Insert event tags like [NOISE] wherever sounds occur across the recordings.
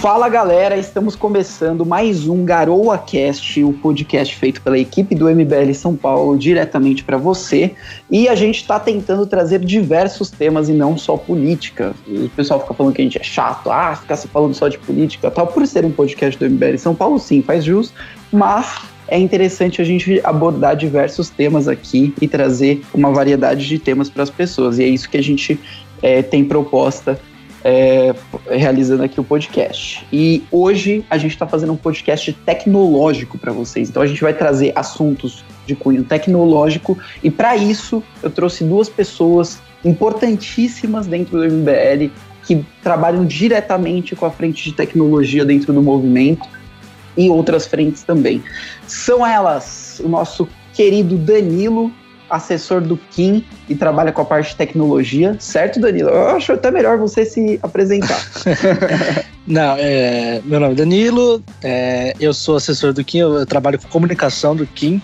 Fala galera, estamos começando mais um Garoa Cast, o podcast feito pela equipe do MBL São Paulo diretamente para você. E a gente está tentando trazer diversos temas e não só política. O pessoal fica falando que a gente é chato, ah, ficar se falando só de política, tal. Por ser um podcast do MBL São Paulo, sim, faz jus, mas é interessante a gente abordar diversos temas aqui e trazer uma variedade de temas para as pessoas. E é isso que a gente é, tem proposta é, realizando aqui o podcast. E hoje a gente está fazendo um podcast tecnológico para vocês. Então a gente vai trazer assuntos de cunho tecnológico e para isso eu trouxe duas pessoas importantíssimas dentro do MBL que trabalham diretamente com a frente de tecnologia dentro do movimento e outras frentes também. São elas o nosso querido Danilo assessor do Kim e trabalha com a parte de tecnologia, certo, Danilo? Eu acho até melhor você se apresentar. [LAUGHS] Não, é, meu nome é Danilo, é, eu sou assessor do Kim, eu, eu trabalho com comunicação do Kim.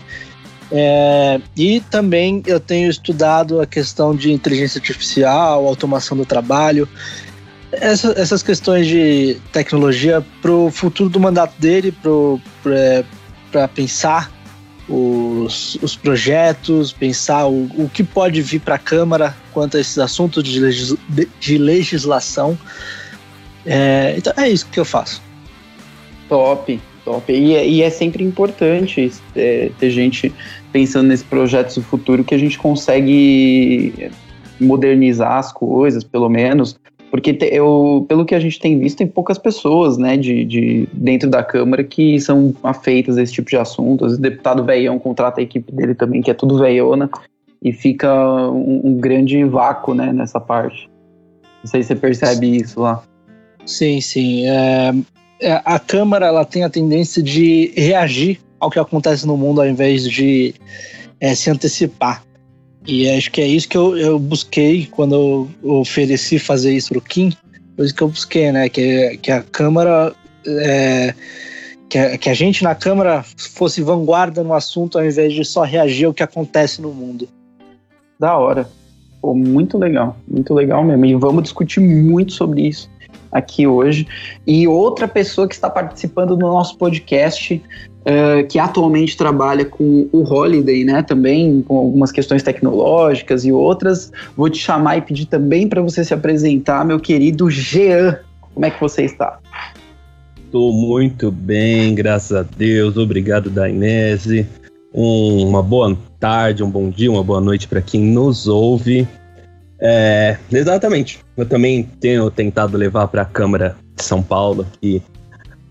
É, e também eu tenho estudado a questão de inteligência artificial, automação do trabalho, essa, essas questões de tecnologia para o futuro do mandato dele, para é, pensar os, os projetos, pensar o, o que pode vir para a Câmara quanto a esses assuntos de, legis, de legislação. É, então é isso que eu faço. Top, top. E, é, e é sempre importante é, ter gente pensando nesses projetos do futuro que a gente consegue modernizar as coisas, pelo menos, porque eu, pelo que a gente tem visto, tem poucas pessoas, né, de, de dentro da Câmara que são afeitas a esse tipo de assuntos. O deputado Veião contrata a equipe dele também, que é tudo veiona, e fica um, um grande vácuo, né, nessa parte. Não sei se você percebe isso lá. Sim, sim. É, é, a Câmara ela tem a tendência de reagir ao que acontece no mundo ao invés de é, se antecipar. E acho que é isso que eu, eu busquei quando eu ofereci fazer isso pro Kim. Foi isso que eu busquei, né? Que, que a Câmara. É, que, a, que a gente na Câmara fosse vanguarda no assunto ao invés de só reagir ao que acontece no mundo. Da hora. Pô, muito legal. Muito legal mesmo. E vamos discutir muito sobre isso aqui hoje. E outra pessoa que está participando do nosso podcast uh, que atualmente trabalha com o Holiday, né? Também com algumas questões tecnológicas e outras. Vou te chamar e pedir também para você se apresentar, meu querido Jean. Como é que você está? Estou muito bem, graças a Deus. Obrigado, Dainese. Um, uma boa tarde, um bom dia, uma boa noite para quem nos ouve. É, exatamente. Eu também tenho tentado levar para a Câmara de São Paulo aqui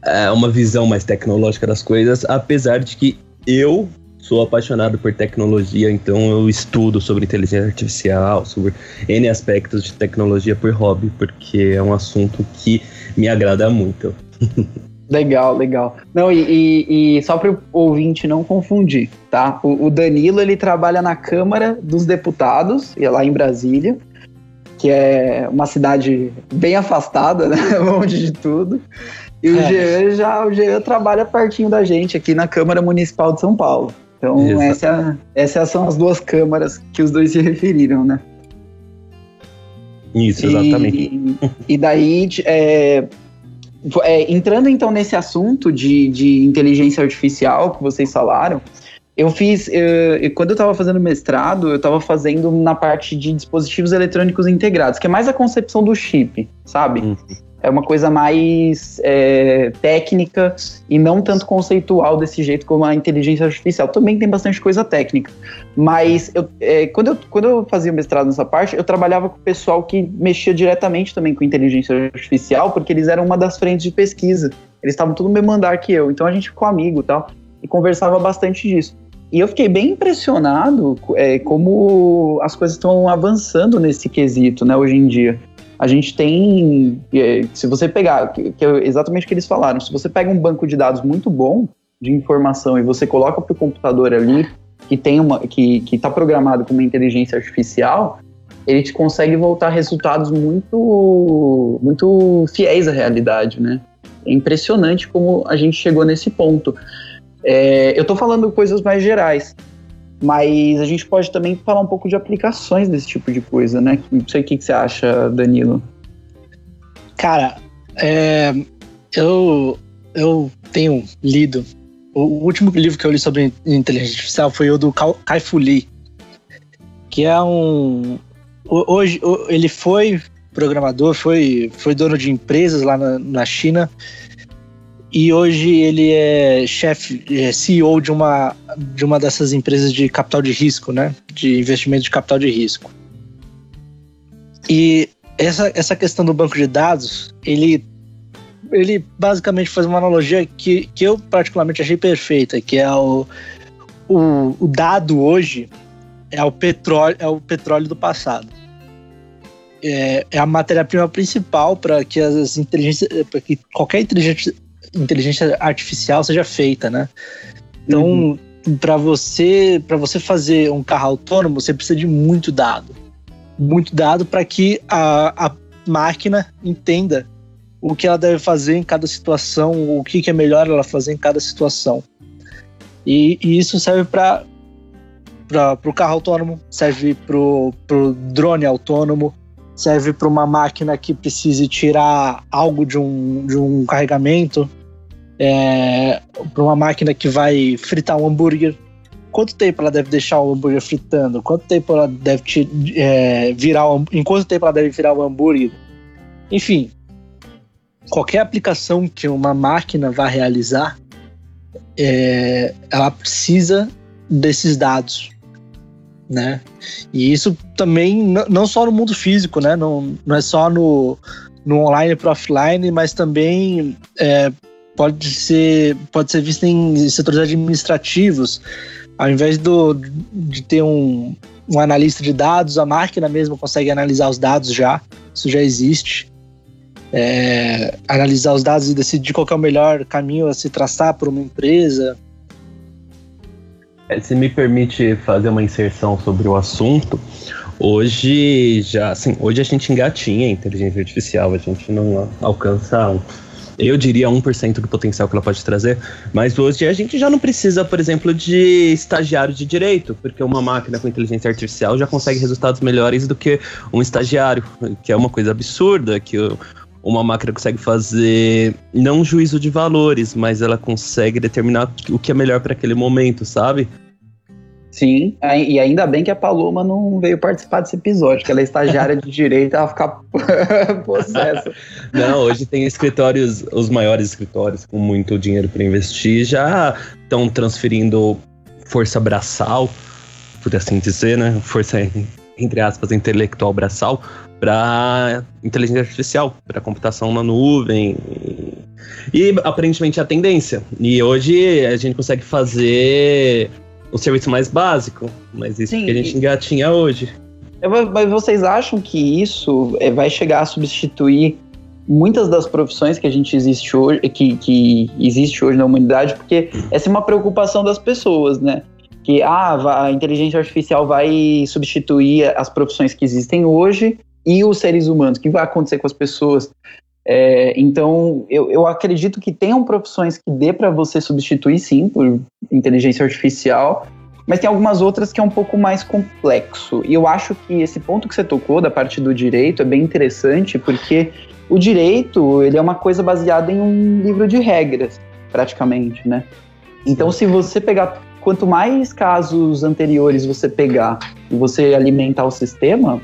é, uma visão mais tecnológica das coisas, apesar de que eu sou apaixonado por tecnologia, então eu estudo sobre inteligência artificial, sobre N aspectos de tecnologia por hobby, porque é um assunto que me agrada muito. [LAUGHS] Legal, legal. Não, e, e, e só para o ouvinte não confundir, tá? O, o, Danilo, ele trabalha na Câmara dos Deputados, e é lá em Brasília, que é uma cidade bem afastada, [LAUGHS] né? Longe de tudo. E o é. Jean já o Jean trabalha pertinho da gente aqui na Câmara Municipal de São Paulo. Então, essa, essas são as duas câmaras que os dois se referiram, né? Isso, exatamente. E, e daí, é, é, entrando então nesse assunto de, de inteligência artificial que vocês falaram, eu fiz, eu, quando eu estava fazendo mestrado, eu estava fazendo na parte de dispositivos eletrônicos integrados, que é mais a concepção do chip, sabe? Uhum é uma coisa mais é, técnica e não tanto conceitual desse jeito como a inteligência artificial. Também tem bastante coisa técnica. Mas eu, é, quando, eu, quando eu fazia mestrado nessa parte, eu trabalhava com o pessoal que mexia diretamente também com inteligência artificial, porque eles eram uma das frentes de pesquisa. Eles estavam tudo no mesmo andar que eu. Então a gente ficou amigo e tal, e conversava bastante disso. E eu fiquei bem impressionado é, como as coisas estão avançando nesse quesito, né, hoje em dia a gente tem, é, se você pegar, que é exatamente o que eles falaram, se você pega um banco de dados muito bom de informação e você coloca para o computador ali que tem uma que está programado com uma inteligência artificial, ele te consegue voltar resultados muito muito fiéis à realidade, né? É impressionante como a gente chegou nesse ponto. É, eu estou falando coisas mais gerais, mas a gente pode também falar um pouco de aplicações desse tipo de coisa, né? Não sei o que, que você acha, Danilo. Cara, é, Eu, eu tenho lido. O último livro que eu li sobre inteligência artificial foi o do Kai Fu Lee, que é um. Hoje ele foi programador, foi, foi dono de empresas lá na, na China e hoje ele é chefe, é CEO de uma, de uma dessas empresas de capital de risco, né? De investimento de capital de risco. E essa, essa questão do banco de dados, ele, ele basicamente faz uma analogia que, que eu particularmente achei perfeita, que é o, o, o dado hoje é o petróleo, é o petróleo do passado. É, é a matéria-prima principal para que as inteligências, para que qualquer inteligência, inteligência artificial seja feita, né? Então, uhum. para você, para você fazer um carro autônomo, você precisa de muito dado. Muito dado para que a, a máquina entenda o que ela deve fazer em cada situação, o que, que é melhor ela fazer em cada situação. E, e isso serve para o carro autônomo, serve para o drone autônomo, serve para uma máquina que precise tirar algo de um, de um carregamento, é, para uma máquina que vai fritar um hambúrguer. Quanto tempo ela deve deixar o hambúrguer fritando? Quanto tempo ela deve te, é, virar o, em quanto tempo ela deve virar o hambúrguer? Enfim, qualquer aplicação que uma máquina vá realizar, é, ela precisa desses dados, né? E isso também não só no mundo físico, né? Não, não é só no, no online para offline, mas também é, pode ser, pode ser vista em setores administrativos. Ao invés do, de ter um, um analista de dados, a máquina mesmo consegue analisar os dados já. Isso já existe. É, analisar os dados e decidir qual é o melhor caminho a se traçar para uma empresa. É, se me permite fazer uma inserção sobre o assunto, hoje já, assim, hoje a gente engatinha a inteligência artificial, a gente não alcança eu diria 1% do potencial que ela pode trazer, mas hoje a gente já não precisa, por exemplo, de estagiário de direito, porque uma máquina com inteligência artificial já consegue resultados melhores do que um estagiário, que é uma coisa absurda, que uma máquina consegue fazer não juízo de valores, mas ela consegue determinar o que é melhor para aquele momento, sabe? Sim, e ainda bem que a Paloma não veio participar desse episódio, que ela é estagiária de direito, ela ficar [LAUGHS] possessa. Não, hoje tem escritórios, os maiores escritórios com muito dinheiro para investir, já estão transferindo força braçal, por assim dizer, né? Força, entre aspas, intelectual braçal, para inteligência artificial, para computação na nuvem. E aparentemente é a tendência. E hoje a gente consegue fazer o serviço mais básico, mas isso Sim, que a gente engatinha hoje. Mas vocês acham que isso é, vai chegar a substituir muitas das profissões que a gente existe hoje, que, que existe hoje na humanidade? Porque essa é uma preocupação das pessoas, né? Que ah, a inteligência artificial vai substituir as profissões que existem hoje e os seres humanos. O que vai acontecer com as pessoas? É, então, eu, eu acredito que tenham profissões que dê para você substituir, sim, por inteligência artificial, mas tem algumas outras que é um pouco mais complexo. E eu acho que esse ponto que você tocou da parte do direito é bem interessante, porque o direito ele é uma coisa baseada em um livro de regras, praticamente, né? Então, se você pegar quanto mais casos anteriores você pegar e você alimentar o sistema,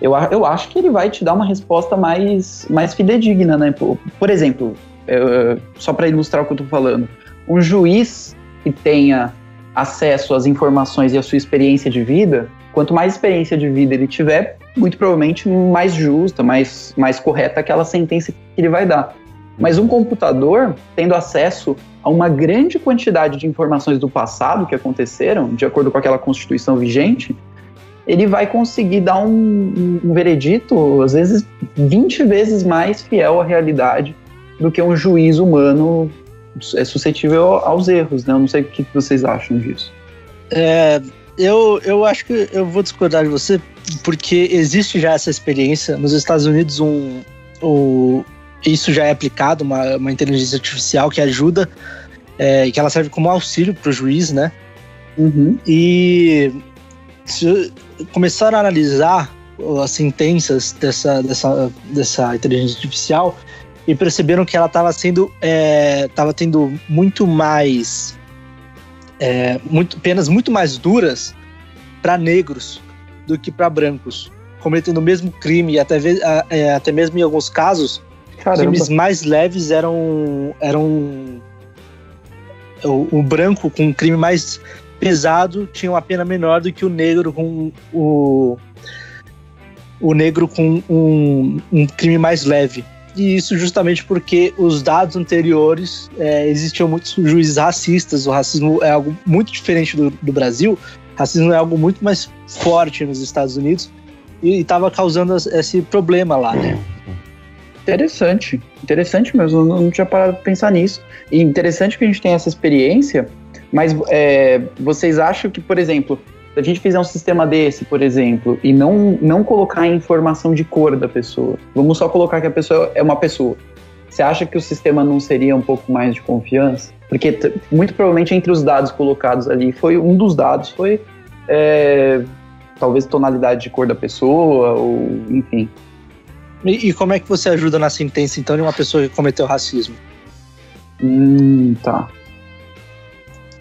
eu, eu acho que ele vai te dar uma resposta mais, mais fidedigna, né? Por, por exemplo, eu, só para ilustrar o que eu estou falando, um juiz que tenha acesso às informações e à sua experiência de vida, quanto mais experiência de vida ele tiver, muito provavelmente mais justa, mais, mais correta aquela sentença que ele vai dar. Mas um computador, tendo acesso a uma grande quantidade de informações do passado que aconteceram, de acordo com aquela constituição vigente, ele vai conseguir dar um, um, veredito, às vezes, 20 vezes mais fiel à realidade do que um juiz humano é suscetível aos erros, né? Eu não sei o que vocês acham disso. É, eu, eu acho que eu vou discordar de você, porque existe já essa experiência. Nos Estados Unidos, um, um isso já é aplicado, uma, uma inteligência artificial que ajuda, é, que ela serve como auxílio para o juiz, né? Uhum. E se começar a analisar as sentenças dessa, dessa, dessa inteligência artificial, e perceberam que ela estava sendo, estava é, tendo muito mais, é, muito, penas muito mais duras para negros do que para brancos, cometendo o mesmo crime e até, é, até mesmo em alguns casos Caramba. crimes mais leves eram eram o, o, branco com um crime mais pesado tinha uma pena menor do que o negro com o o negro com um, um crime mais leve. E isso justamente porque os dados anteriores é, existiam muitos juízes racistas. O racismo é algo muito diferente do, do Brasil. O racismo é algo muito mais forte nos Estados Unidos e estava causando esse problema lá né? Interessante, interessante mesmo, eu não tinha parado de pensar nisso. E interessante que a gente tem essa experiência, mas é, vocês acham que, por exemplo, se a gente fizer um sistema desse, por exemplo, e não, não colocar a informação de cor da pessoa, vamos só colocar que a pessoa é uma pessoa, você acha que o sistema não seria um pouco mais de confiança? Porque muito provavelmente entre os dados colocados ali, foi um dos dados foi é, talvez tonalidade de cor da pessoa, ou enfim. E, e, como é que você ajuda na sentença, então, de uma pessoa que cometeu racismo? Hum, tá.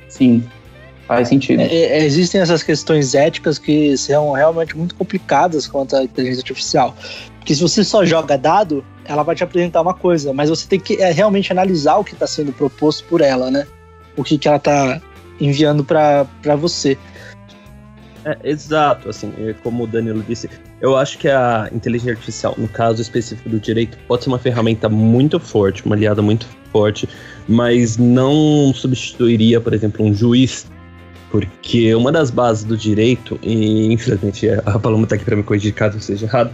Sim, faz sentido. É, é, existem essas questões éticas que são realmente muito complicadas quanto à inteligência artificial. Porque se você só joga dado, ela vai te apresentar uma coisa, mas você tem que é, realmente analisar o que está sendo proposto por ela, né? O que, que ela está enviando para você. É, exato, assim, é como o Danilo disse, eu acho que a inteligência artificial, no caso específico do direito, pode ser uma ferramenta muito forte, uma aliada muito forte, mas não substituiria, por exemplo, um juiz, porque uma das bases do direito, e infelizmente a Paloma tá aqui para me corrigir caso eu seja errado,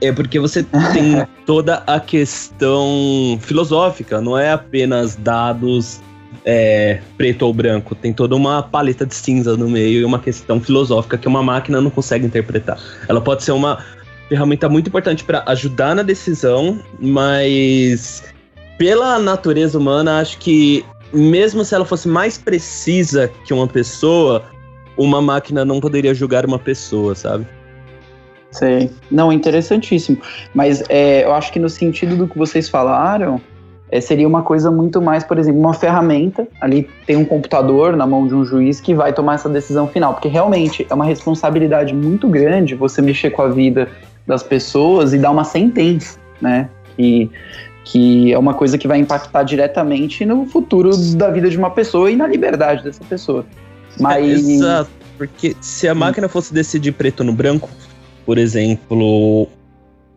é porque você tem [LAUGHS] toda a questão filosófica, não é apenas dados é, preto ou branco, tem toda uma paleta de cinza no meio e uma questão filosófica que uma máquina não consegue interpretar. Ela pode ser uma ferramenta muito importante para ajudar na decisão, mas pela natureza humana, acho que mesmo se ela fosse mais precisa que uma pessoa, uma máquina não poderia julgar uma pessoa, sabe? Sei. Não, interessantíssimo. Mas é, eu acho que no sentido do que vocês falaram, é, seria uma coisa muito mais, por exemplo, uma ferramenta. Ali tem um computador na mão de um juiz que vai tomar essa decisão final, porque realmente é uma responsabilidade muito grande você mexer com a vida das pessoas e dar uma sentença, né? Que, que é uma coisa que vai impactar diretamente no futuro da vida de uma pessoa e na liberdade dessa pessoa. Mas... É, exato, porque se a máquina fosse decidir preto no branco, por exemplo,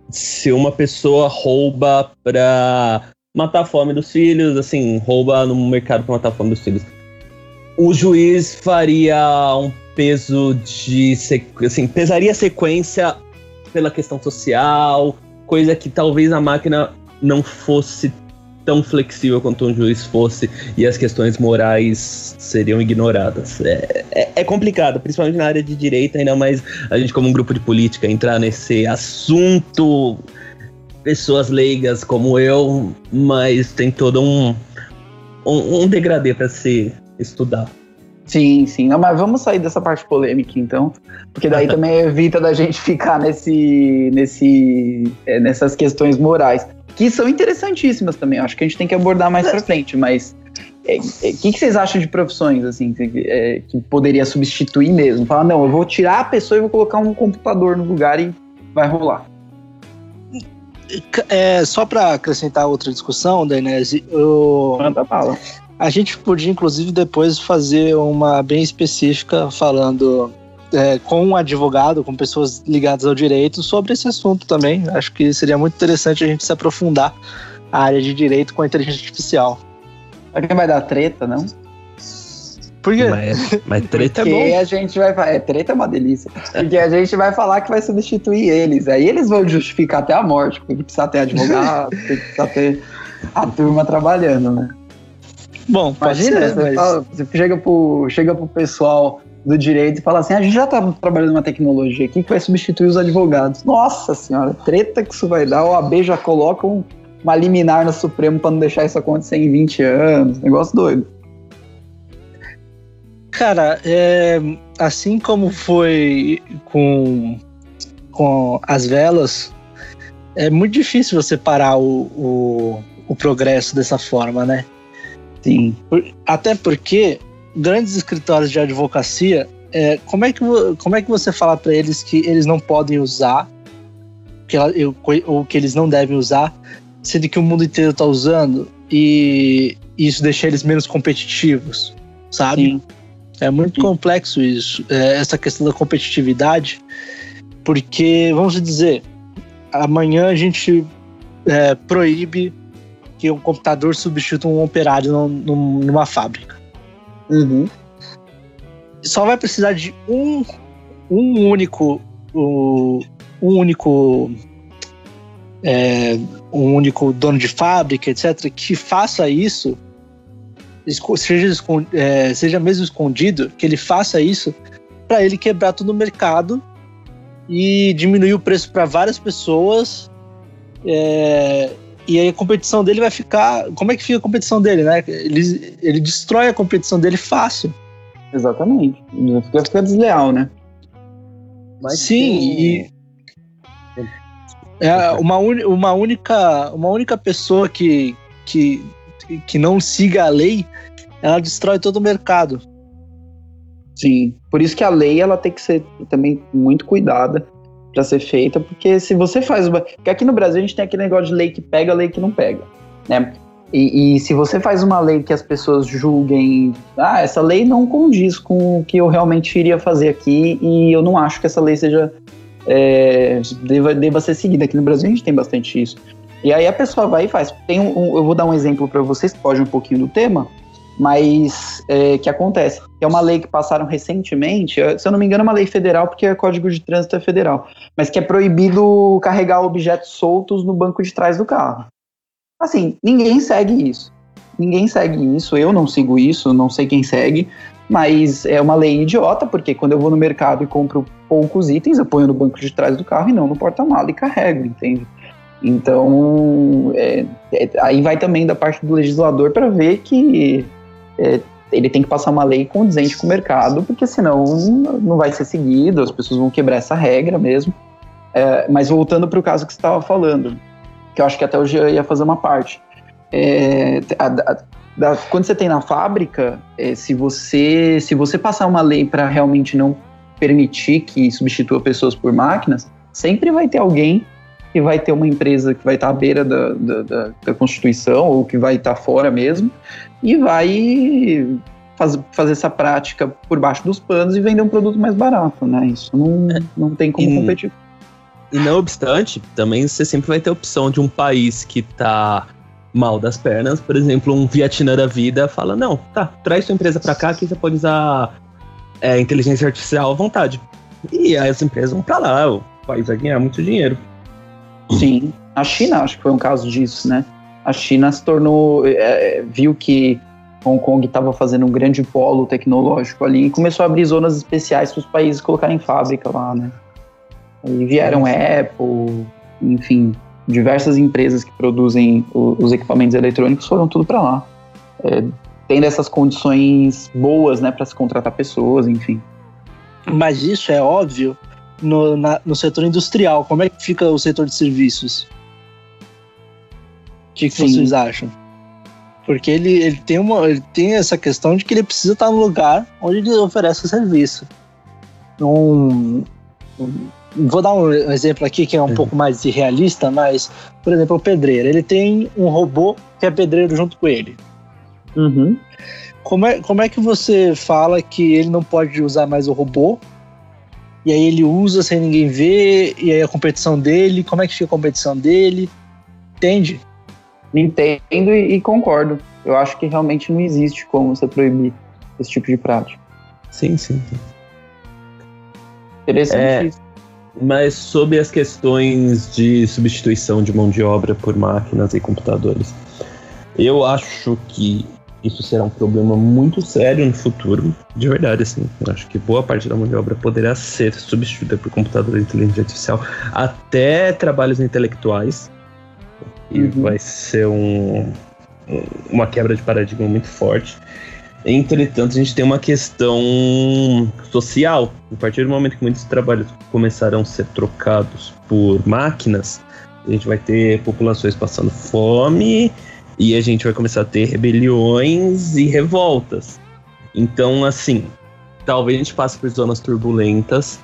se uma pessoa rouba para matar a fome dos filhos, assim, rouba no mercado para matar a fome dos filhos. O juiz faria um peso de. Assim, pesaria a sequência pela questão social, coisa que talvez a máquina não fosse tão flexível quanto um juiz fosse e as questões morais seriam ignoradas. É, é, é, complicado, principalmente na área de direito, ainda mais a gente como um grupo de política entrar nesse assunto pessoas leigas como eu, mas tem todo um, um, um degradê para se estudar. Sim, sim. Não, mas vamos sair dessa parte polêmica, então, porque daí [LAUGHS] também evita da gente ficar nesse, nesse, é, nessas questões morais, que são interessantíssimas também. Acho que a gente tem que abordar mais para frente, mas o é, é, que, que, vocês acham de profissões assim que, é, que poderia substituir mesmo? Falar, não, eu vou tirar a pessoa e vou colocar um computador no lugar e vai rolar. É, só para acrescentar outra discussão, Dainese, eu... Manda bala. A gente podia, inclusive, depois fazer uma bem específica falando é, com um advogado, com pessoas ligadas ao direito, sobre esse assunto também. Acho que seria muito interessante a gente se aprofundar a área de direito com a inteligência artificial. Alguém vai dar treta, não? Por quê? Mas, mas [LAUGHS] treta Porque é bom. a gente vai é, treta é uma delícia. Porque a gente vai falar que vai substituir eles. Aí eles vão justificar até a morte, porque precisa ter advogado, [LAUGHS] precisa ter a turma trabalhando, né? Bom, imagina, ser, você, fala, você chega pro, chega pro pessoal do direito e fala assim: a gente já tá trabalhando uma tecnologia aqui que vai substituir os advogados. Nossa senhora, treta que isso vai dar. O AB já coloca um, uma liminar no Supremo para não deixar isso acontecer em 20 anos. Negócio doido. Cara, é, assim como foi com, com as velas, é muito difícil você parar o, o, o progresso dessa forma, né? Sim. Até porque grandes escritórios de advocacia, é, como, é que, como é que você fala para eles que eles não podem usar, que, ou que eles não devem usar, sendo que o mundo inteiro está usando e isso deixa eles menos competitivos, sabe? Sim. É muito complexo isso, é, essa questão da competitividade, porque, vamos dizer, amanhã a gente é, proíbe que um computador substitua um operário num, numa fábrica. Uhum. Só vai precisar de um, um único. Um, um único. É, um único dono de fábrica, etc., que faça isso, seja, é, seja mesmo escondido, que ele faça isso para ele quebrar todo o mercado e diminuir o preço para várias pessoas. É, e aí a competição dele vai ficar. Como é que fica a competição dele, né? Ele, ele destrói a competição dele fácil. Exatamente. Fica, fica desleal, né? Mas Sim, e. É uma, un, uma, única, uma única pessoa que, que, que não siga a lei, ela destrói todo o mercado. Sim, por isso que a lei ela tem que ser também muito cuidada para ser feita, porque se você faz uma. Porque aqui no Brasil a gente tem aquele negócio de lei que pega, lei que não pega, né? E, e, se você faz uma lei que as pessoas julguem, ah, essa lei não condiz com o que eu realmente iria fazer aqui, e eu não acho que essa lei seja. É, deva, deva ser seguida. Aqui no Brasil a gente tem bastante isso. E aí a pessoa vai e faz. Tem um, eu vou dar um exemplo para vocês, pode um pouquinho do tema, mas é, que acontece. É uma lei que passaram recentemente, se eu não me engano, é uma lei federal, porque o Código de Trânsito é federal, mas que é proibido carregar objetos soltos no banco de trás do carro. Assim, ninguém segue isso. Ninguém segue isso, eu não sigo isso, não sei quem segue, mas é uma lei idiota, porque quando eu vou no mercado e compro poucos itens, eu ponho no banco de trás do carro e não no porta-mala e carrego, entende? Então, é, é, aí vai também da parte do legislador para ver que é, ele tem que passar uma lei condizente com o mercado, porque senão não vai ser seguido, as pessoas vão quebrar essa regra mesmo. É, mas voltando para o caso que você estava falando, que eu acho que até hoje eu ia fazer uma parte. É, a, a, da, quando você tem na fábrica, é, se, você, se você passar uma lei para realmente não permitir que substitua pessoas por máquinas, sempre vai ter alguém que vai ter uma empresa que vai estar à beira da, da, da, da Constituição ou que vai estar fora mesmo e vai faz, fazer essa prática por baixo dos panos e vender um produto mais barato, né? Isso não, não tem como e, competir. E não obstante, também você sempre vai ter a opção de um país que está mal das pernas, por exemplo, um Vietnã da vida fala, não, tá, traz sua empresa para cá que você pode usar é, inteligência artificial à vontade. E as empresas vão para lá, o país vai ganhar muito dinheiro. Sim, a China acho que foi um caso disso, né? A China se tornou, é, viu que Hong Kong estava fazendo um grande polo tecnológico ali e começou a abrir zonas especiais para os países colocarem fábrica lá, né? E vieram Apple, enfim, diversas empresas que produzem os equipamentos eletrônicos foram tudo para lá. É, tendo essas condições boas, né, para se contratar pessoas, enfim. Mas isso é óbvio no, na, no setor industrial. Como é que fica o setor de serviços? O que, que vocês acham? Porque ele, ele, tem uma, ele tem essa questão de que ele precisa estar no lugar onde ele oferece serviço. Um, vou dar um exemplo aqui que é um uhum. pouco mais irrealista, mas, por exemplo, o pedreiro. Ele tem um robô que é pedreiro junto com ele. Uhum. Como, é, como é que você fala que ele não pode usar mais o robô e aí ele usa sem ninguém ver, e aí a competição dele, como é que fica a competição dele? Entende? Entendo e, e concordo. Eu acho que realmente não existe como você proibir esse tipo de prática. Sim, sim. Interessante é, isso. Mas sobre as questões de substituição de mão de obra por máquinas e computadores, eu acho que isso será um problema muito sério no futuro, de verdade, assim. Eu acho que boa parte da mão de obra poderá ser substituída por computador de inteligência artificial, até trabalhos intelectuais. E uhum. vai ser um, uma quebra de paradigma muito forte. Entretanto, a gente tem uma questão social. A partir do momento que muitos trabalhos começarão a ser trocados por máquinas, A gente vai ter populações passando fome e a gente vai começar a ter rebeliões e revoltas. Então, assim, talvez a gente passe por zonas turbulentas,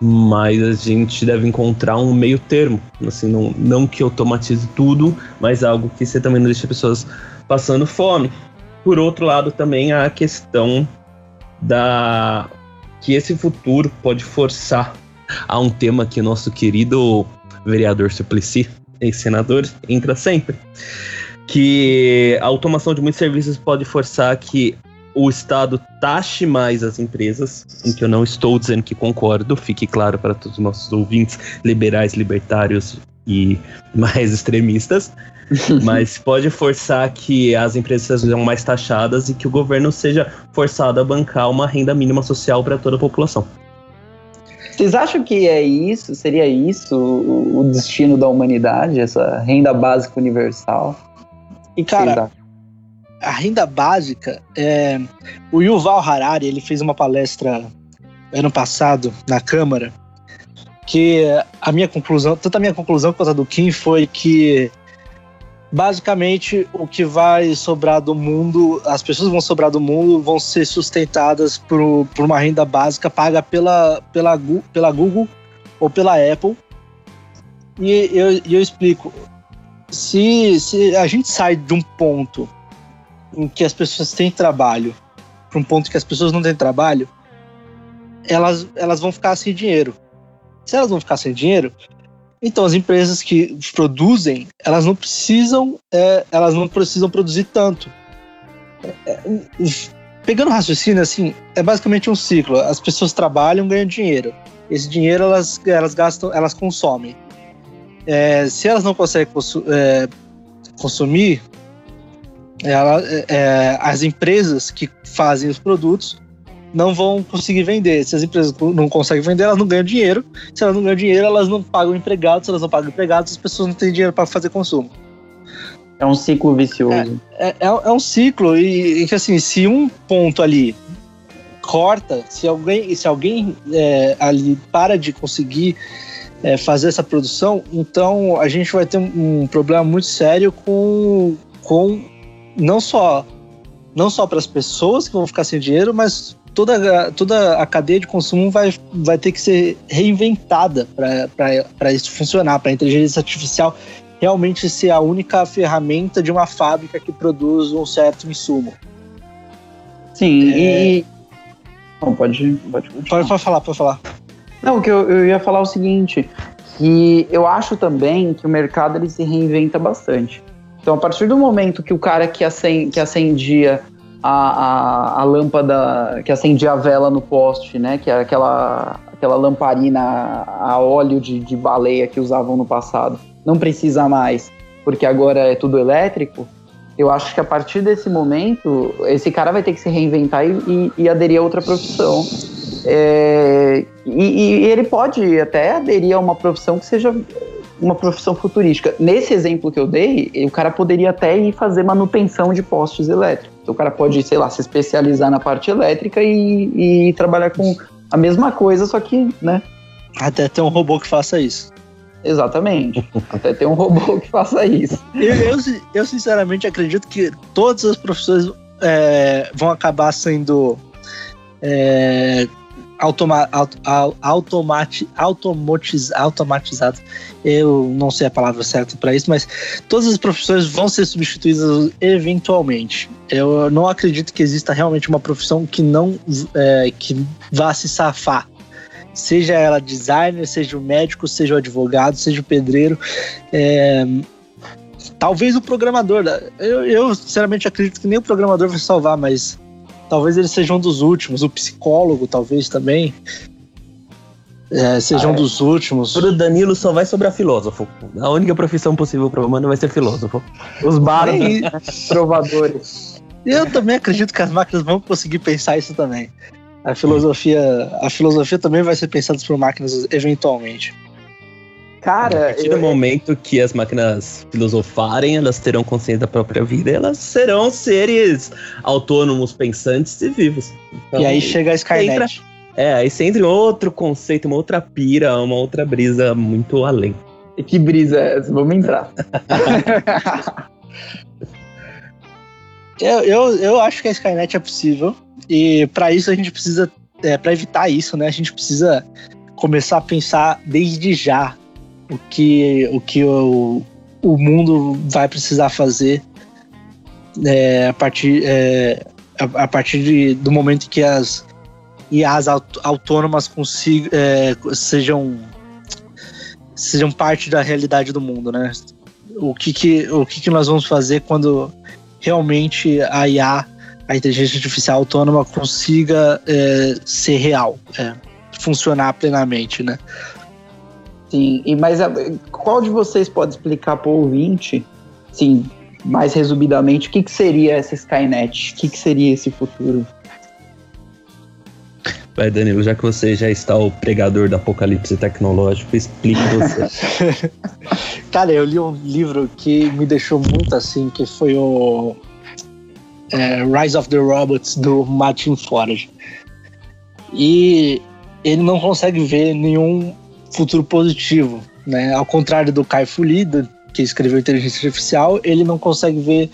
mas a gente deve encontrar um meio termo. Assim, não, não que automatize tudo, mas algo que você também não deixe pessoas passando fome. Por outro lado, também a questão da que esse futuro pode forçar a um tema que nosso querido vereador Suplicy, ex-senador, entra sempre. Que a automação de muitos serviços pode forçar que o Estado taxe mais as empresas, em que eu não estou dizendo que concordo, fique claro para todos os nossos ouvintes liberais, libertários e mais extremistas, [LAUGHS] mas pode forçar que as empresas sejam mais taxadas e que o governo seja forçado a bancar uma renda mínima social para toda a população. Vocês acham que é isso? Seria isso o destino da humanidade, essa renda básica universal? E cara, a renda básica, é, o Yuval Harari ele fez uma palestra ano passado na Câmara que a minha conclusão, tanto a minha conclusão quanto a do Kim foi que basicamente o que vai sobrar do mundo, as pessoas vão sobrar do mundo vão ser sustentadas por, por uma renda básica paga pela, pela, pela Google ou pela Apple. E eu, eu explico. Se, se a gente sai de um ponto em que as pessoas têm trabalho para um ponto que as pessoas não têm trabalho, elas, elas vão ficar sem dinheiro. Se elas vão ficar sem dinheiro, então as empresas que produzem, elas não precisam, é, elas não precisam produzir tanto. É, pegando o raciocínio assim, é basicamente um ciclo. As pessoas trabalham, ganham dinheiro. Esse dinheiro elas, elas gastam, elas consomem. É, se elas não conseguem é, consumir, ela, é, é, as empresas que fazem os produtos não vão conseguir vender. Se as empresas não conseguem vender, elas não ganham dinheiro. Se elas não ganham dinheiro, elas não pagam empregados. Se elas não pagam empregados, as pessoas não têm dinheiro para fazer consumo. É um ciclo vicioso. É, é, é um ciclo e, que assim, se um ponto ali corta, se alguém, se alguém é, ali para de conseguir é, fazer essa produção, então a gente vai ter um, um problema muito sério com, com não só não só para as pessoas que vão ficar sem dinheiro, mas toda, toda a cadeia de consumo vai, vai ter que ser reinventada para isso funcionar, para a inteligência artificial realmente ser a única ferramenta de uma fábrica que produz um certo insumo. Sim, é... e. Não, pode, pode, pode, pode falar, pode falar. Não, que eu, eu ia falar o seguinte, que eu acho também que o mercado ele se reinventa bastante. Então, a partir do momento que o cara que, acend, que acendia a, a, a, lâmpada, que acendia a vela no poste, né? Que era aquela, aquela lamparina a óleo de, de baleia que usavam no passado, não precisa mais, porque agora é tudo elétrico. Eu acho que a partir desse momento, esse cara vai ter que se reinventar e, e, e aderir a outra profissão. É, e, e ele pode até aderir a uma profissão que seja uma profissão futurística. Nesse exemplo que eu dei, o cara poderia até ir fazer manutenção de postes elétricos. Então, o cara pode, sei lá, se especializar na parte elétrica e, e trabalhar com a mesma coisa, só que, né? Até ter um robô que faça isso. Exatamente. [LAUGHS] Até ter um robô que faça isso. Eu, eu, eu sinceramente acredito que todas as profissões é, vão acabar sendo é, automa, auto, automati, automatiz, automatizado. Eu não sei a palavra certa para isso, mas todas as profissões vão ser substituídas eventualmente. Eu não acredito que exista realmente uma profissão que não é, que vá se safar. Seja ela designer, seja o médico, seja o advogado, seja o pedreiro. É, talvez o programador. Eu, eu sinceramente acredito que nem o programador vai salvar, mas talvez ele seja um dos últimos. O psicólogo, talvez também. É, seja ah, um é. dos últimos. O Danilo só vai sobrar filósofo. A única profissão possível para o humano vai ser filósofo. Os bardos trovadores. Eu também acredito que as máquinas vão conseguir pensar isso também. A filosofia, a filosofia também vai ser pensada por máquinas eventualmente. Cara, a partir do eu... momento que as máquinas filosofarem, elas terão consciência da própria vida, elas serão seres autônomos, pensantes e vivos. Então, e aí chega a Skynet. Entra, é, aí você entra em outro conceito, uma outra pira, uma outra brisa muito além. Que brisa é essa? Vamos entrar. [LAUGHS] eu, eu, eu acho que a Skynet é possível. E para isso a gente precisa, é, para evitar isso, né? A gente precisa começar a pensar desde já o que o, que o, o mundo vai precisar fazer é, a partir, é, a, a, partir de, do momento que as IAs autônomas consigam, é, sejam, sejam parte da realidade do mundo, né? O que, que, o que, que nós vamos fazer quando realmente a IA, a inteligência artificial autônoma, consiga é, ser real, é, funcionar plenamente, né? Sim, e mas qual de vocês pode explicar para o ouvinte, sim, mais resumidamente, o que, que seria essa Skynet? O que, que seria esse futuro? Vai, Danilo, já que você já está o pregador do apocalipse tecnológico, explique você. [LAUGHS] Cara, eu li um livro que me deixou muito assim, que foi o é, Rise of the Robots, do Martin Forge. E ele não consegue ver nenhum futuro positivo, né? Ao contrário do Kai Fu Lee, que escreveu Inteligência Artificial, ele não consegue ver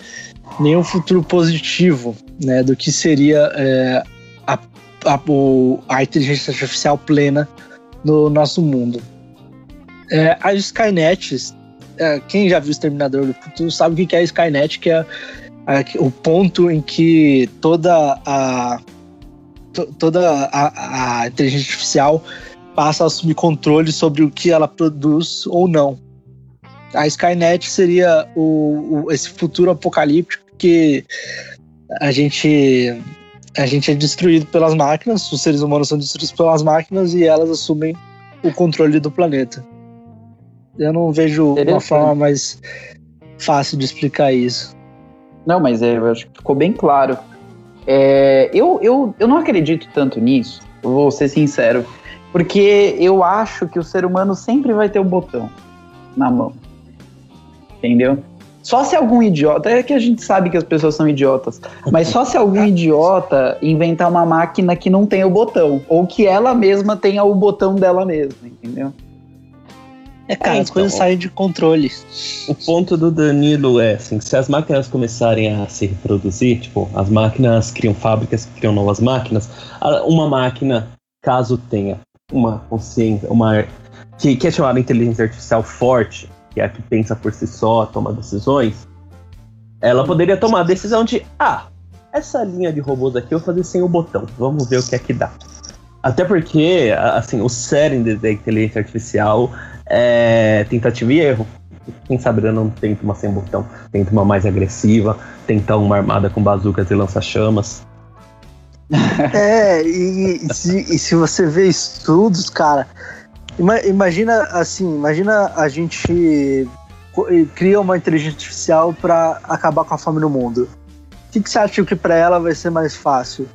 nenhum futuro positivo, né? Do que seria é, a, a, a, inteligência artificial plena no nosso mundo. É, as Skynets, é, quem já viu o Exterminador do Futuro sabe o que é a Skynet, que é, o ponto em que toda a toda a, a inteligência artificial passa a assumir controle sobre o que ela produz ou não. A Skynet seria o, o, esse futuro apocalíptico que a gente a gente é destruído pelas máquinas, os seres humanos são destruídos pelas máquinas e elas assumem o controle do planeta. Eu não vejo uma forma mais fácil de explicar isso. Não, mas é, eu acho que ficou bem claro. É, eu, eu, eu não acredito tanto nisso, vou ser sincero, porque eu acho que o ser humano sempre vai ter o um botão na mão. Entendeu? Só se algum idiota, é que a gente sabe que as pessoas são idiotas, mas só se algum idiota inventar uma máquina que não tem o botão, ou que ela mesma tenha o botão dela mesma, entendeu? É, cara, é, as coisas saem de controle. O ponto do Danilo é assim, se as máquinas começarem a se reproduzir, tipo, as máquinas criam fábricas, criam novas máquinas, uma máquina, caso tenha uma consciência, uma que, que é chamada inteligência artificial forte, que é a que pensa por si só, toma decisões, ela poderia tomar a decisão de, ah, essa linha de robôs aqui eu vou fazer sem o botão, vamos ver o que é que dá. Até porque, assim, o cérebro da inteligência artificial é tentativa e erro. Quem sabe ela não tenta uma sem botão, tenta uma mais agressiva, tenta uma armada com bazucas e lança-chamas. [LAUGHS] É, e, e, se, e se você vê estudos, cara, Imagina assim, imagina a gente cria uma inteligência artificial para acabar com a fome no mundo. O que, que você acha que para ela vai ser mais fácil?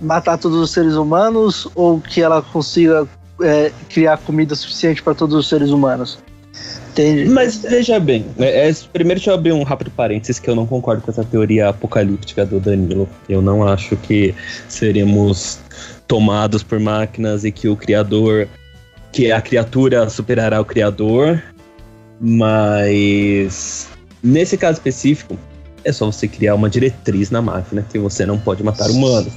Matar todos os seres humanos ou que ela consiga é, criar comida suficiente para todos os seres humanos? Entende? Mas veja bem, né, é, primeiro deixa eu abrir um rápido parênteses que eu não concordo com essa teoria apocalíptica do Danilo. Eu não acho que seremos tomados por máquinas e que o criador que a criatura superará o criador, mas nesse caso específico é só você criar uma diretriz na máquina que você não pode matar humanos.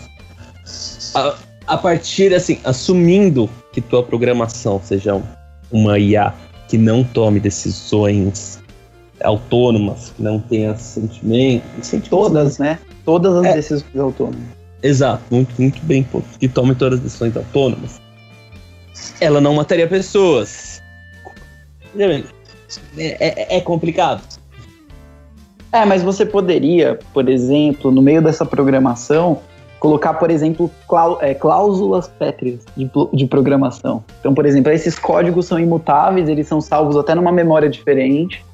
A, a partir assim, assumindo que tua programação seja uma IA que não tome decisões autônomas, que não tenha sentimentos, todas, né? Todas as é, decisões autônomas. Exato, muito, muito bem, que tome todas as decisões autônomas ela não mataria pessoas. É, é, é complicado. É, mas você poderia, por exemplo, no meio dessa programação, colocar, por exemplo, é, cláusulas pétreas de, de, programação. Então, por exemplo, esses códigos são imutáveis, eles são salvos até numa memória diferente,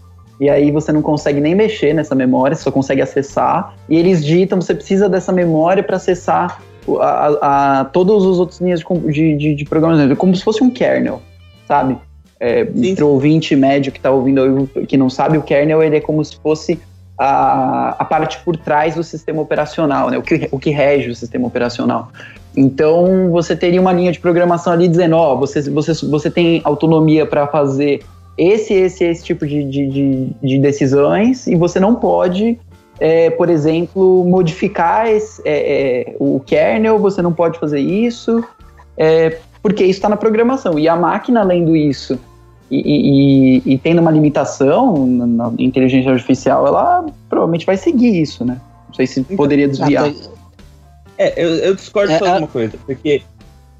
e aí você não consegue nem mexer nessa memória, só consegue acessar. E eles ditam, você precisa dessa memória para acessar a, a, todos os outros linhas de, de, de programação, como se fosse um kernel, sabe? É, para o ouvinte médio que está ouvindo, que não sabe, o kernel ele é como se fosse a, a parte por trás do sistema operacional, né? o, que, o que rege o sistema operacional. Então, você teria uma linha de programação ali dizendo, ó, você, você, você tem autonomia para fazer esse, esse, esse tipo de, de, de, de decisões e você não pode, é, por exemplo, modificar esse, é, é, o kernel, você não pode fazer isso, é, porque isso está na programação. E a máquina, lendo isso e, e, e tendo uma limitação na, inteligência artificial, ela provavelmente vai seguir isso, né? Não sei se poderia desviar. É, eu, eu discordo é, de uma coisa, porque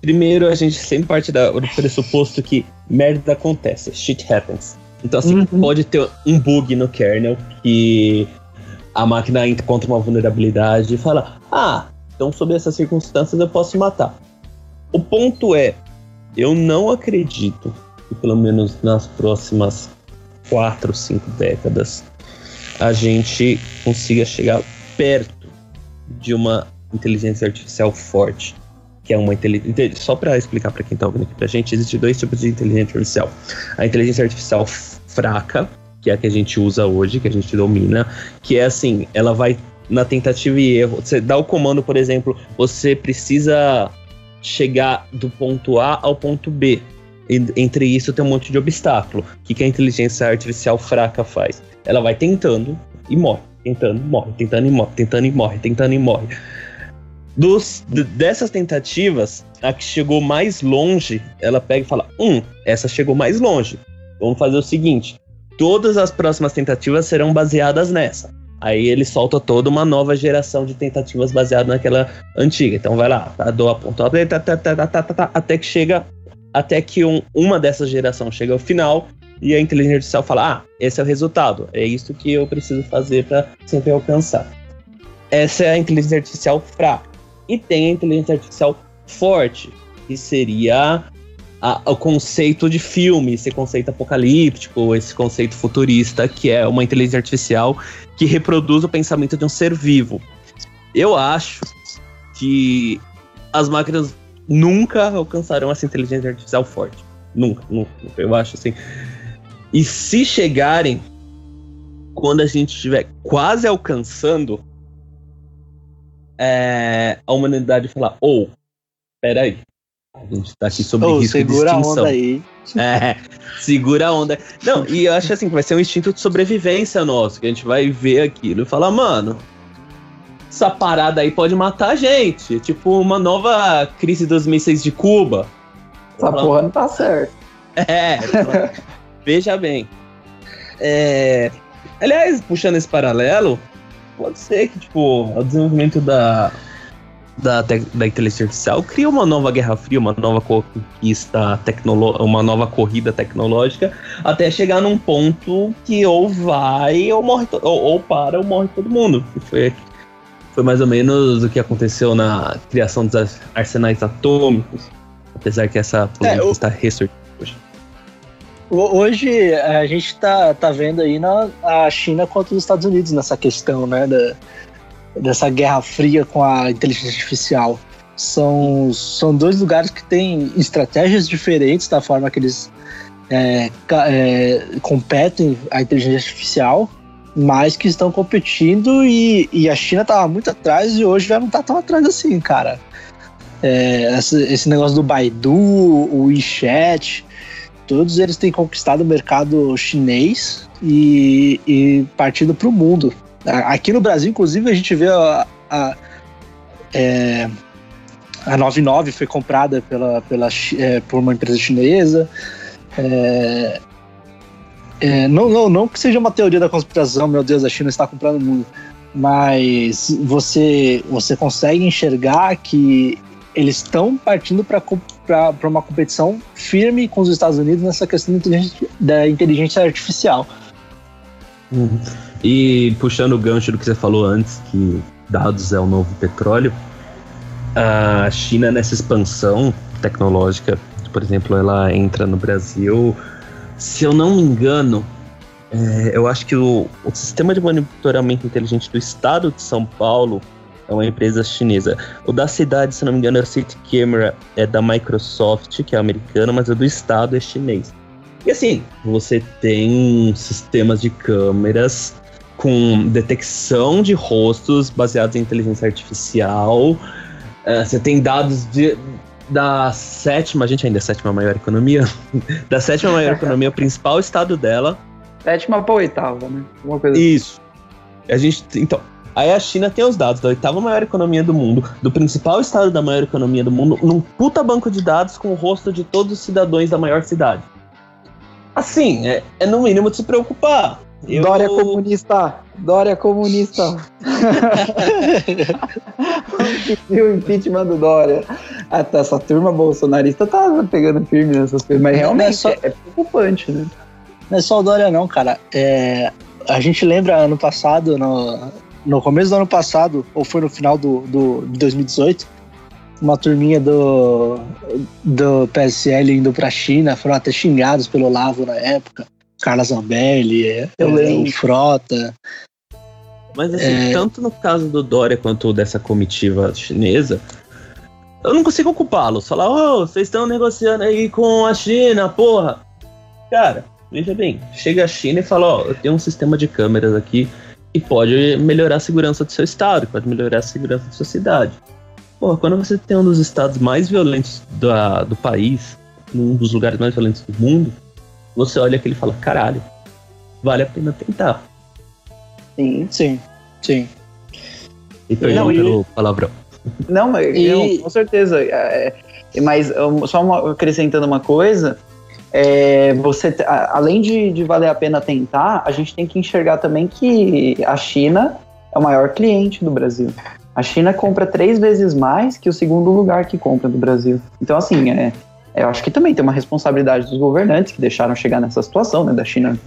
Primeiro, a gente sempre parte do pressuposto que merda acontece, shit happens. Então, assim, uhum. pode ter um bug no kernel que a máquina encontra uma vulnerabilidade e fala: Ah, então, sob essas circunstâncias, eu posso matar. O ponto é: eu não acredito pelo menos nas próximas 4, 5 décadas, a gente consiga chegar perto de uma inteligência artificial forte que é uma inteligência. Só para explicar para quem está ouvindo aqui pra gente, existem dois tipos de inteligência artificial. A inteligência artificial fraca, que é a que a gente usa hoje, que a gente domina, que é assim, ela vai na tentativa e erro. Você dá o comando, por exemplo, você precisa chegar do ponto A ao ponto B. Entre isso tem um monte de obstáculo. O que, que a inteligência artificial fraca faz? Ela vai tentando e morre, tentando, morre, tentando e morre, tentando e morre, tentando e morre. Dos, dessas tentativas, a que chegou mais longe, ela pega e fala: Hum, essa chegou mais longe. Vamos fazer o seguinte: todas as próximas tentativas serão baseadas nessa. Aí ele solta toda uma nova geração de tentativas baseadas naquela antiga. Então vai lá, tá, do ponto tá, até que chega. Até que um, uma dessas gerações chega ao final e a inteligência artificial fala: Ah, esse é o resultado. É isso que eu preciso fazer para sempre alcançar. Essa é a inteligência artificial fraca e tem a inteligência artificial forte, que seria a, o conceito de filme, esse conceito apocalíptico, esse conceito futurista, que é uma inteligência artificial que reproduz o pensamento de um ser vivo. Eu acho que as máquinas nunca alcançarão essa inteligência artificial forte. Nunca, nunca. Eu acho assim. E se chegarem, quando a gente estiver quase alcançando, é, a humanidade falar, ou, oh, peraí, a gente tá aqui sobre oh, risco segura de extinção. a onda aí. É, segura a onda. Não, e eu acho assim que vai ser um instinto de sobrevivência nosso, que a gente vai ver aquilo e falar, mano, essa parada aí pode matar a gente. Tipo uma nova crise dos mísseis de Cuba. Essa porra não tá certo. É, [LAUGHS] veja bem. É, aliás, puxando esse paralelo, pode ser que, tipo, o desenvolvimento da, da, da inteligência artificial cria uma nova guerra fria, uma nova conquista tecnológica, uma nova corrida tecnológica, até chegar num ponto que ou vai ou morre, ou, ou para ou morre todo mundo. Foi, foi mais ou menos o que aconteceu na criação dos arsenais atômicos, apesar que essa polêmica é, está ressurgindo hoje. Hoje a gente tá, tá vendo aí na, a China contra os Estados Unidos nessa questão, né? Da, dessa guerra fria com a inteligência artificial. São, são dois lugares que têm estratégias diferentes da forma que eles é, é, competem a inteligência artificial, mas que estão competindo e, e a China estava muito atrás e hoje já não está tão atrás assim, cara. É, esse, esse negócio do Baidu, o WeChat, todos eles têm conquistado o mercado chinês e, e partido para o mundo. Aqui no Brasil, inclusive, a gente vê a, a, é, a 99 foi comprada pela, pela, é, por uma empresa chinesa. É, é, não, não, não que seja uma teoria da conspiração, meu Deus, a China está comprando o mundo, mas você, você consegue enxergar que eles estão partindo para uma competição firme com os Estados Unidos nessa questão da inteligência, artificial. Uhum. E puxando o gancho do que você falou antes, que dados é o novo petróleo, a China nessa expansão tecnológica, por exemplo, ela entra no Brasil, se eu não me engano, é, eu acho que o, o sistema de monitoramento inteligente do estado de São Paulo é uma empresa chinesa. O da cidade, se não me engano, é o City Camera, é da Microsoft, que é americana, mas o do estado é chinês. E assim, você tem sistemas de câmeras com detecção de rostos baseados em inteligência artificial. Uh, você tem dados de da sétima, a gente ainda é a sétima maior economia, [LAUGHS] da sétima maior economia, o principal estado dela. Sétima pra oitava, né? Uma coisa Isso. A gente, então, aí a China tem os dados da oitava maior economia do mundo, do principal estado da maior economia do mundo, num puta banco de dados com o rosto de todos os cidadãos da maior cidade. Assim, é, é no mínimo de se preocupar. Eu... Dória comunista! Dória comunista! o impeachment do Dória. Até essa turma bolsonarista tá pegando firme nessas coisas, mas realmente é, só... é, preocupante, né? Não é só o Dória, não, cara. É, a gente lembra ano passado, no, no começo do ano passado, ou foi no final do, do de 2018, uma turminha do, do PSL indo pra China, foram até xingados pelo Olavo na época. Carla Zambelli, é, eu lembro. Frota. Mas assim, é... tanto no caso do Dória quanto dessa comitiva chinesa, eu não consigo ocupá-los. Falar, oh, vocês estão negociando aí com a China, porra. Cara, veja bem, chega a China e fala, ó, oh, eu tenho um sistema de câmeras aqui que pode melhorar a segurança do seu estado, pode melhorar a segurança da sua cidade. Porra, quando você tem um dos estados mais violentos da, do país, um dos lugares mais violentos do mundo, você olha aquilo e fala, caralho, vale a pena tentar. Sim, sim, sim. E perdão não, pelo e... palavrão. Não, mas e... eu, com certeza. É, é mas só uma, acrescentando uma coisa, é, você além de, de, valer a pena tentar, a gente tem que enxergar também que a China é o maior cliente do Brasil. A China compra três vezes mais que o segundo lugar que compra do Brasil. Então, assim, é, eu acho que também tem uma responsabilidade dos governantes que deixaram chegar nessa situação, né, da China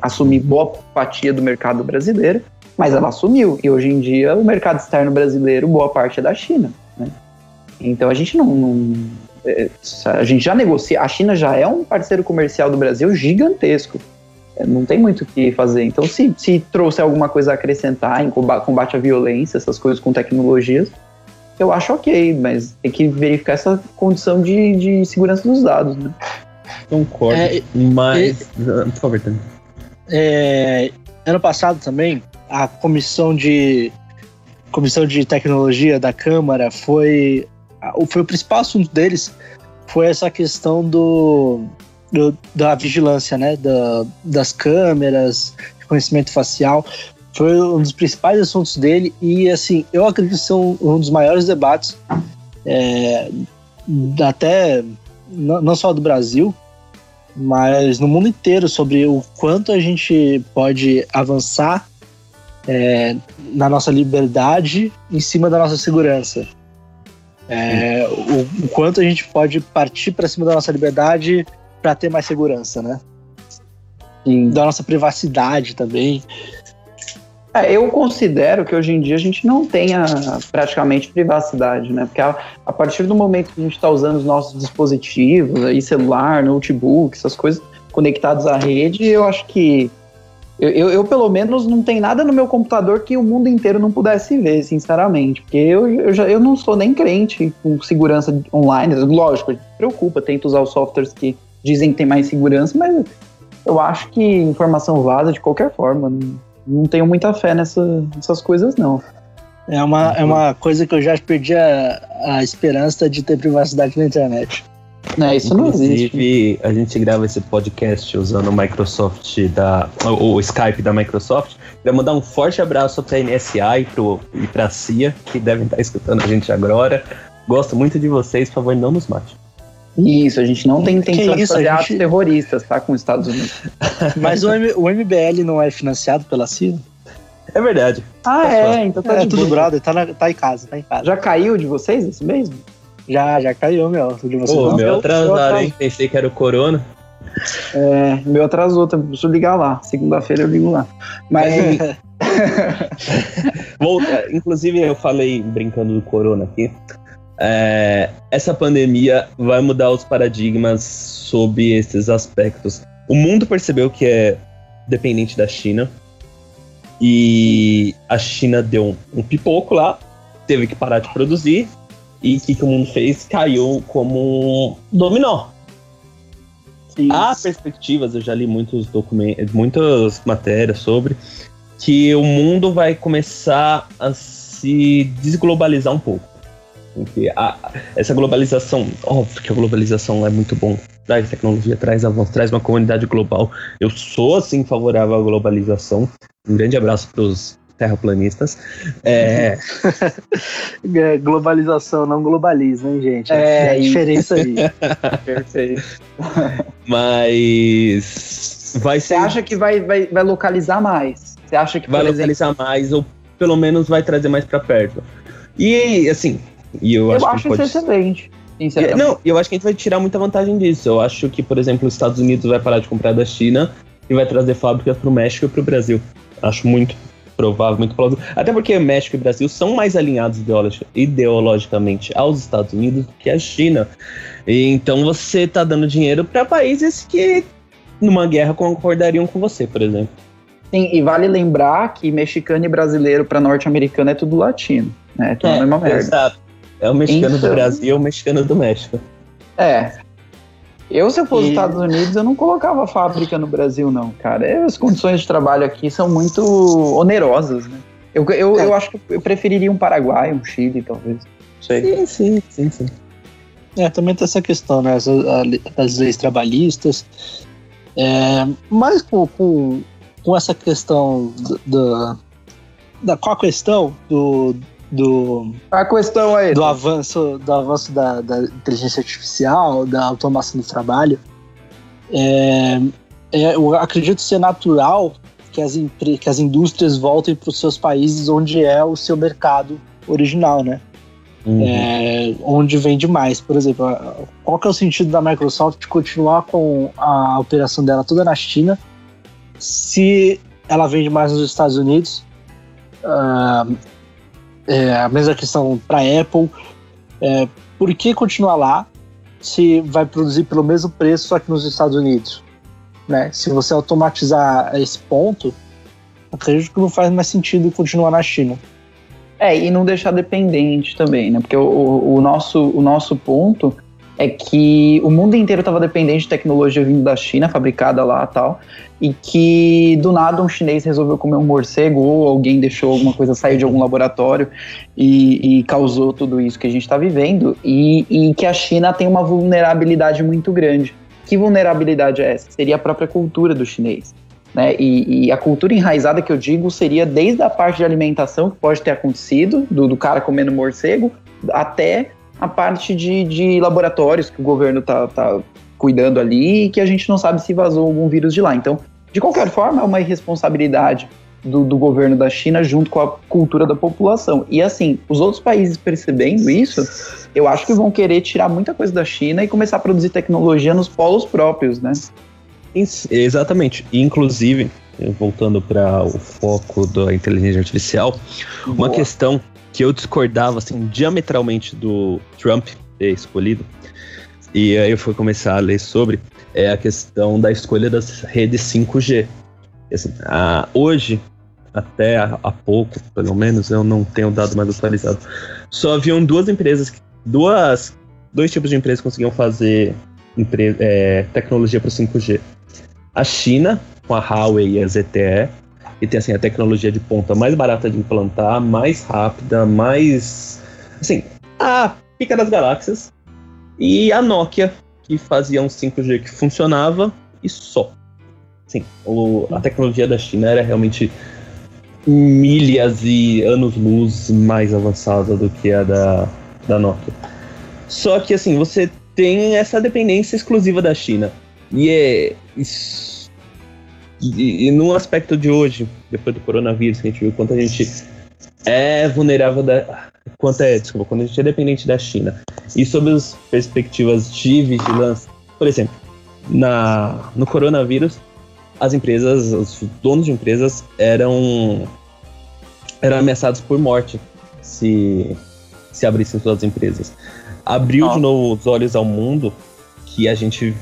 assumir boa fatia do mercado brasileiro, mas ela assumiu. E hoje em dia o mercado externo brasileiro, boa parte é da China. Né? Então a gente não, não, é, A gente já negocia. A China já é um parceiro comercial do Brasil gigantesco. É, não tem muito o que fazer. Então, se, se trouxer alguma coisa a acrescentar em combate à violência, essas coisas com tecnologias, eu acho ok, mas tem que verificar essa condição de, de segurança dos dados, né? Concordo. É, mas. É, por favor, também. É, ano passado também, a comissão de comissão de tecnologia da Câmara foi, foi o principal assunto deles foi essa questão do, do da vigilância, né, da, das câmeras, reconhecimento facial, foi um dos principais assuntos dele e assim eu acredito que são um dos maiores debates é, até não só do Brasil mas no mundo inteiro sobre o quanto a gente pode avançar é, na nossa liberdade em cima da nossa segurança. É, o, o, quanto a gente pode partir para cima da nossa liberdade para ter mais segurança né? Da nossa privacidade também é, eu considero que hoje em dia a gente não tenha praticamente privacidade, né? Porque a, a partir do momento que a gente está usando os nossos dispositivos, aí celular, notebook, essas coisas conectados à rede, eu acho que eu, eu, eu, pelo menos não tem nada no meu computador que o mundo inteiro não pudesse ver, sinceramente. Porque eu, eu, já, eu não sou nem crente com segurança online. Lógico, preocupa, tento usar os softwares que dizem que tem mais segurança, mas eu acho que informação vaza de qualquer forma. Não, não tenho muita fé nessa, nessas coisas, não. É uma, é uma coisa que eu já perdi a, a esperança de ter privacidade na internet. É, isso não existe. Inclusive, a gente grava esse podcast usando o Microsoft da. o, o Skype da Microsoft. Queria mandar um forte abraço para a NSA e, pro, e para a CIA, que devem estar escutando a gente agora. Gosto muito de vocês, por favor, não nos mate. Isso, a gente não tem intenção de fazer atos terroristas, tá? Com os Estados Unidos. [LAUGHS] Mas o, M, o MBL não é financiado pela CIA? É verdade. Ah, é, então tá é, tudo brother, tá, na, tá em casa, tá em casa. Já caiu de vocês esse mesmo? Já, já caiu, meu. De vocês Pô, meu atrasaram, hein? Pensei que era o Corona. É, meu atrasou, tá? preciso ligar lá. Segunda-feira eu ligo lá. Mas. [LAUGHS] Volta, inclusive, eu falei brincando do Corona aqui. É, essa pandemia vai mudar os paradigmas sobre esses aspectos. O mundo percebeu que é dependente da China e a China deu um, um pipoco lá, teve que parar de produzir e o que, que, o mundo fez? Caiu como um dominó. Isso. Há perspectivas, eu já li muitos documentos, muitas matérias sobre que o mundo vai começar a se desglobalizar um pouco. Porque a, essa globalização, óbvio que a globalização é muito bom, traz tecnologia, traz avanço, traz uma comunidade global. Eu sou, assim, favorável à globalização. Um grande abraço para os terraplanistas. É... [LAUGHS] é... Globalização, não globaliza, hein, gente? É, é a diferença aí. [LAUGHS] Perfeito. Mas. Vai ser... Você acha que vai, vai, vai localizar mais? Você acha que vai localizar exemplo... mais, ou pelo menos vai trazer mais para perto? E, assim, e eu, eu acho, acho que pode... excelente. Não, eu acho que a gente vai tirar muita vantagem disso. Eu acho que, por exemplo, os Estados Unidos vai parar de comprar da China e vai trazer fábricas para o México e para o Brasil. Acho muito provável, muito plausível. Até porque México e Brasil são mais alinhados ideologicamente aos Estados Unidos do que a China. E então você está dando dinheiro para países que numa guerra concordariam com você, por exemplo. Sim, e vale lembrar que mexicano e brasileiro para norte-americano é tudo latino, né? É tudo é, a mesma merda. Exato. É o mexicano então, do Brasil e o mexicano do México. É. Eu, se eu fosse e... Estados Unidos, eu não colocava fábrica no Brasil, não, cara. As condições de trabalho aqui são muito onerosas, né? Eu, eu, é. eu acho que eu preferiria um Paraguai, um Chile, talvez. Sei. Sim, sim, sim, sim. É, também tem essa questão, né? As, as leis trabalhistas. É, mas com, com, com essa questão do, do, da qual a questão do, do a questão aí do avanço do avanço da, da inteligência artificial da automação do trabalho é, é, eu acredito ser natural que as, que as indústrias voltem para os seus países onde é o seu mercado original, né? Uhum. É, onde vende mais. Por exemplo, qual que é o sentido da Microsoft continuar com a operação dela toda na China se ela vende mais nos Estados Unidos? Uh, é, a mesma questão para Apple. É, por que continuar lá se vai produzir pelo mesmo preço só que nos Estados Unidos? Né? Se você automatizar esse ponto, acredito que não faz mais sentido continuar na China. É, e não deixar dependente também, né? Porque o, o nosso, o nosso ponto é que o mundo inteiro estava dependente de tecnologia vindo da China, fabricada lá tal, e que do nada um chinês resolveu comer um morcego ou alguém deixou alguma coisa sair de algum laboratório e, e causou tudo isso que a gente está vivendo, e, e que a China tem uma vulnerabilidade muito grande. Que vulnerabilidade é essa? Seria a própria cultura do chinês. Né? E, e, a cultura enraizada que eu digo seria desde a parte de alimentação que pode ter acontecido, do, do cara comendo morcego, até a parte de, de laboratórios que o governo tá, tá cuidando ali e que a gente não sabe se vazou algum vírus de lá. Então, de qualquer forma, é uma irresponsabilidade do, do, governo da China junto com a cultura da população. E assim, os outros países percebendo isso, eu acho que vão querer tirar muita coisa da China e começar a produzir tecnologia nos polos próprios, né? Exatamente. Inclusive, voltando para o foco da inteligência artificial, Boa. uma questão que eu discordava assim diametralmente do Trump escolhido. E aí eu fui começar a ler sobre é a questão da escolha das redes 5G. Assim, a, hoje, até há pouco, pelo menos, eu não tenho dado mais atualizado, só haviam duas empresas, duas, dois tipos de empresas que conseguiam fazer empre, é, tecnologia para o 5G. A China, com a Huawei e a ZTE, e tem assim a tecnologia de ponta mais barata de implantar, mais rápida, mais assim, a pica das galáxias. E a Nokia, que fazia um 5G que funcionava e só. Sim, a tecnologia da China era realmente milhas e anos-luz mais avançada do que a da, da Nokia. Só que assim, você tem essa dependência exclusiva da China. E é. Isso e, e no aspecto de hoje, depois do coronavírus, que a gente viu quanto a gente é vulnerável da. Quanto é, desculpa, quando a gente é dependente da China. E sobre as perspectivas de vigilância, por exemplo, na, no coronavírus, as empresas, os donos de empresas eram, eram ameaçados por morte se, se abrissem suas empresas. Abriu de novo os olhos ao mundo que a gente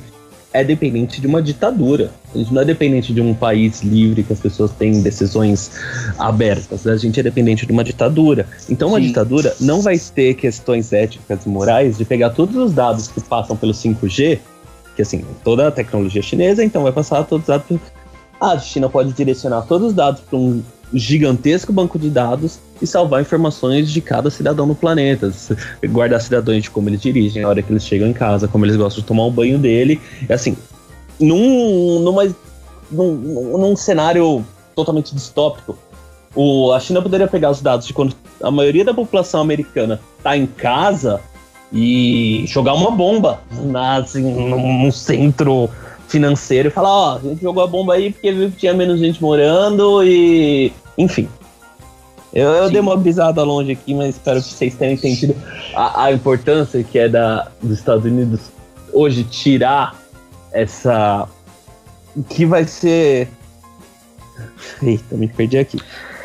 é dependente de uma ditadura. A gente não é dependente de um país livre que as pessoas têm decisões abertas. A gente é dependente de uma ditadura. Então, uma Sim. ditadura não vai ter questões éticas e morais de pegar todos os dados que passam pelo 5G, que assim, toda a tecnologia chinesa, então vai passar todos os dados. Ah, a China pode direcionar todos os dados para um gigantesco banco de dados e salvar informações de cada cidadão no planeta. Guardar cidadãos de como eles dirigem, a hora que eles chegam em casa, como eles gostam de tomar o banho dele. É assim, num, numa, num, num cenário totalmente distópico, o, a China poderia pegar os dados de quando a maioria da população americana está em casa e jogar uma bomba na, assim, num centro financeiro e falar, ó, oh, a gente jogou a bomba aí porque viu que tinha menos gente morando e. Enfim. Eu, eu dei uma bisada longe aqui, mas espero que vocês tenham entendido a, a importância que é da, dos Estados Unidos hoje tirar essa. que vai ser. Eita, me perdi aqui.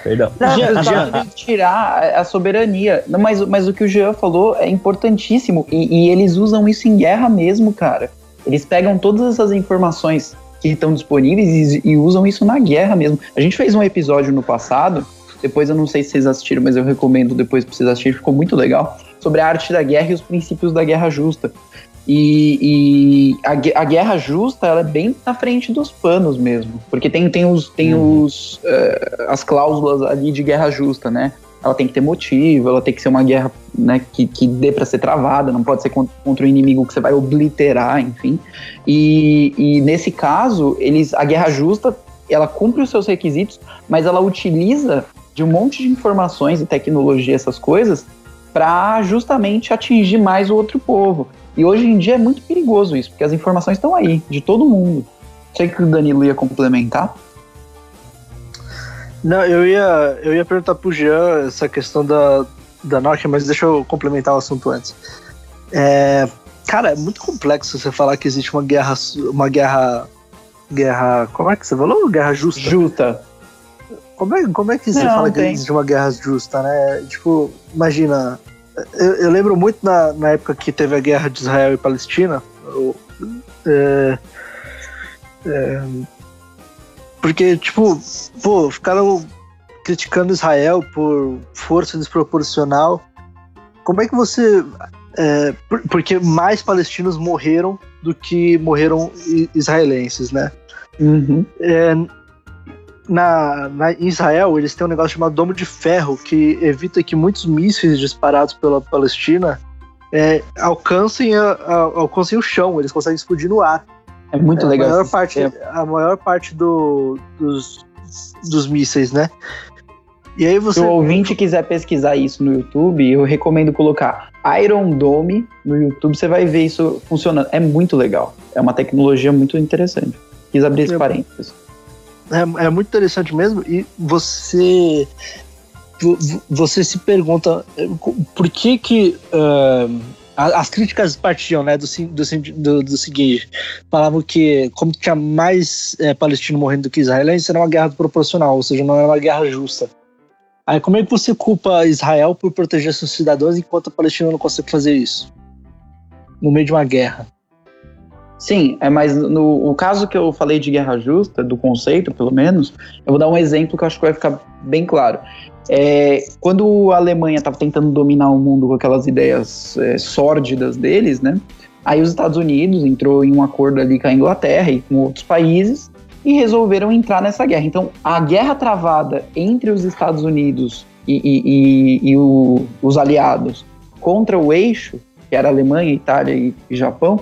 Perdão. Não, já, já. tirar a soberania. Não, mas, mas o que o Jean falou é importantíssimo. E, e, eles usam isso em guerra mesmo, cara. Eles pegam todas essas informações que estão disponíveis e, e usam isso na guerra mesmo. A gente fez um episódio no passado. Depois eu não sei se vocês assistiram, mas eu recomendo depois pra vocês assistirem, ficou muito legal. Sobre a arte da guerra e os princípios da guerra justa. E, e a, a, guerra justa ela é bem na frente dos panos mesmo, porque tem, tem, os, tem uhum. os, uh, as cláusulas ali de guerra justa, né? Ela tem que ter motivo, ela tem que ser uma guerra né, que, que dê para ser travada, não pode ser contra, contra um inimigo que você vai obliterar, enfim. E, e nesse caso, eles, a guerra justa ela cumpre os seus requisitos, mas ela utiliza de um monte de informações e tecnologia, essas coisas, para justamente atingir mais o outro povo. E hoje em dia é muito perigoso isso, porque as informações estão aí, de todo mundo. Sei que o Danilo ia complementar. Não, eu ia, eu ia perguntar pro Jean essa questão da, da Nokia, mas deixa eu complementar o assunto antes. É, cara, é muito complexo você falar que existe uma guerra. Uma guerra. Guerra. Como é que você falou? Guerra justa. Justa. Como é, como é que você não, fala que existe uma guerra justa, né? Tipo, imagina, eu, eu, lembro muito na, na época que teve a guerra de Israel e Palestina. Eu, é, é, porque, tipo, pô, ficaram criticando Israel por força desproporcional. Como é que você. É, porque mais palestinos morreram do que morreram israelenses, né? Uhum. É, na, na, em Israel, eles têm um negócio chamado Domo de Ferro, que evita que muitos mísseis disparados pela Palestina é, alcancem, a, a, alcancem o chão, eles conseguem explodir no ar. É muito é, legal. A maior parte, a maior parte do, dos, dos mísseis, né? E aí você... Se o ouvinte quiser pesquisar isso no YouTube, eu recomendo colocar Iron Dome no YouTube, você vai ver isso funcionando. É muito legal. É uma tecnologia muito interessante. Quis abrir esse parênteses. É, é muito interessante mesmo. E você você se pergunta eh, por que que uh, as críticas partiam né, do, do, do, seguinte, falavam que como tinha mais é, palestino morrendo do que israelense, era uma guerra proporcional, ou seja, não era uma guerra justa. Aí como é que você culpa Israel por proteger seus cidadãos enquanto a Palestina não consegue fazer isso? No meio de uma guerra. Sim, é, mas no, no caso que eu falei de guerra justa, do conceito, pelo menos, eu vou dar um exemplo que eu acho que vai ficar bem claro. É, quando a Alemanha estava tentando dominar o mundo com aquelas ideias é, sórdidas deles, né? Aí os Estados Unidos entrou em um acordo ali com a Inglaterra e com outros países e resolveram entrar nessa guerra. Então, a guerra travada entre os Estados Unidos e, e, e, e o, os aliados contra o eixo, que era Alemanha, Itália e Japão,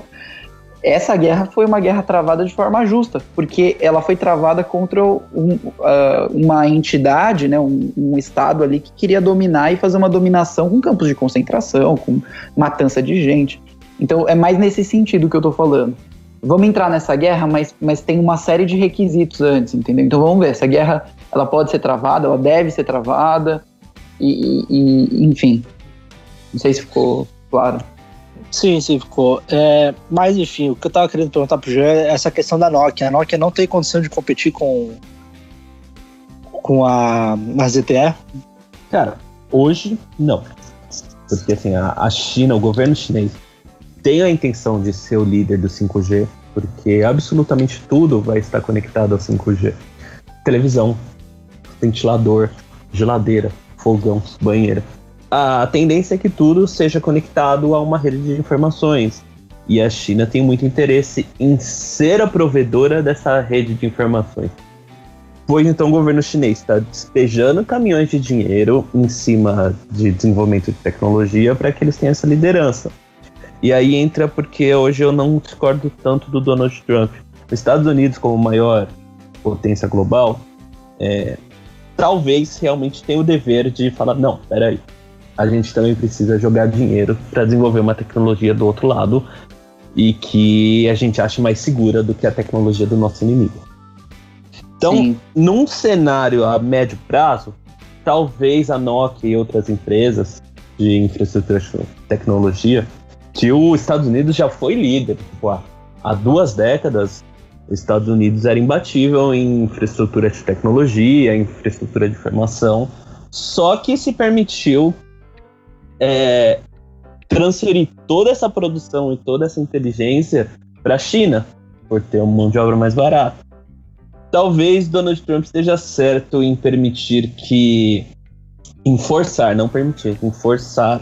essa guerra foi uma guerra travada de forma justa, porque ela foi travada contra um, uh, uma entidade, né, um, um, Estado ali que queria dominar e fazer uma dominação com campos de concentração, com matança de gente. Então é mais nesse sentido que eu estou falando. Vamos entrar nessa guerra, mas, mas tem uma série de requisitos antes, entendeu? Então vamos ver, essa guerra ela pode ser travada, ela deve ser travada, e, e enfim. Não sei se ficou claro. Sim, sim, ficou. É, mas enfim, o que eu tava querendo perguntar pro Jean é essa questão da Nokia. A Nokia não tem condição de competir com, com a, a ZTE? Cara, hoje não. Porque assim, a, a China, o governo chinês, tem a intenção de ser o líder do 5G, porque absolutamente tudo vai estar conectado ao 5G. Televisão, ventilador, geladeira, fogão, banheira a tendência é que tudo seja conectado a uma rede de informações. E a China tem muito interesse em ser a provedora dessa rede de informações. Pois então o governo chinês está despejando caminhões de dinheiro em cima de desenvolvimento de tecnologia para que eles tenham essa liderança. E aí entra porque hoje eu não discordo tanto do Donald Trump. Os Estados Unidos, como maior potência global, é, talvez realmente tenha o dever de falar: não, peraí, a gente também precisa jogar dinheiro para desenvolver uma tecnologia do outro lado e que a gente ache mais segura do que a tecnologia do nosso inimigo. Então, Sim. num cenário a médio prazo, talvez a Nokia e outras empresas de infraestrutura de tecnologia, que os Estados Unidos já foi líder. Tipo, há duas décadas, os Estados Unidos era imbatível em infraestrutura de tecnologia, infraestrutura de informação, só que se permitiu é, transferir toda essa produção e toda essa inteligência para a China, por ter uma mão de obra mais barata talvez Donald Trump esteja certo em permitir que. em forçar, não permitir, em forçar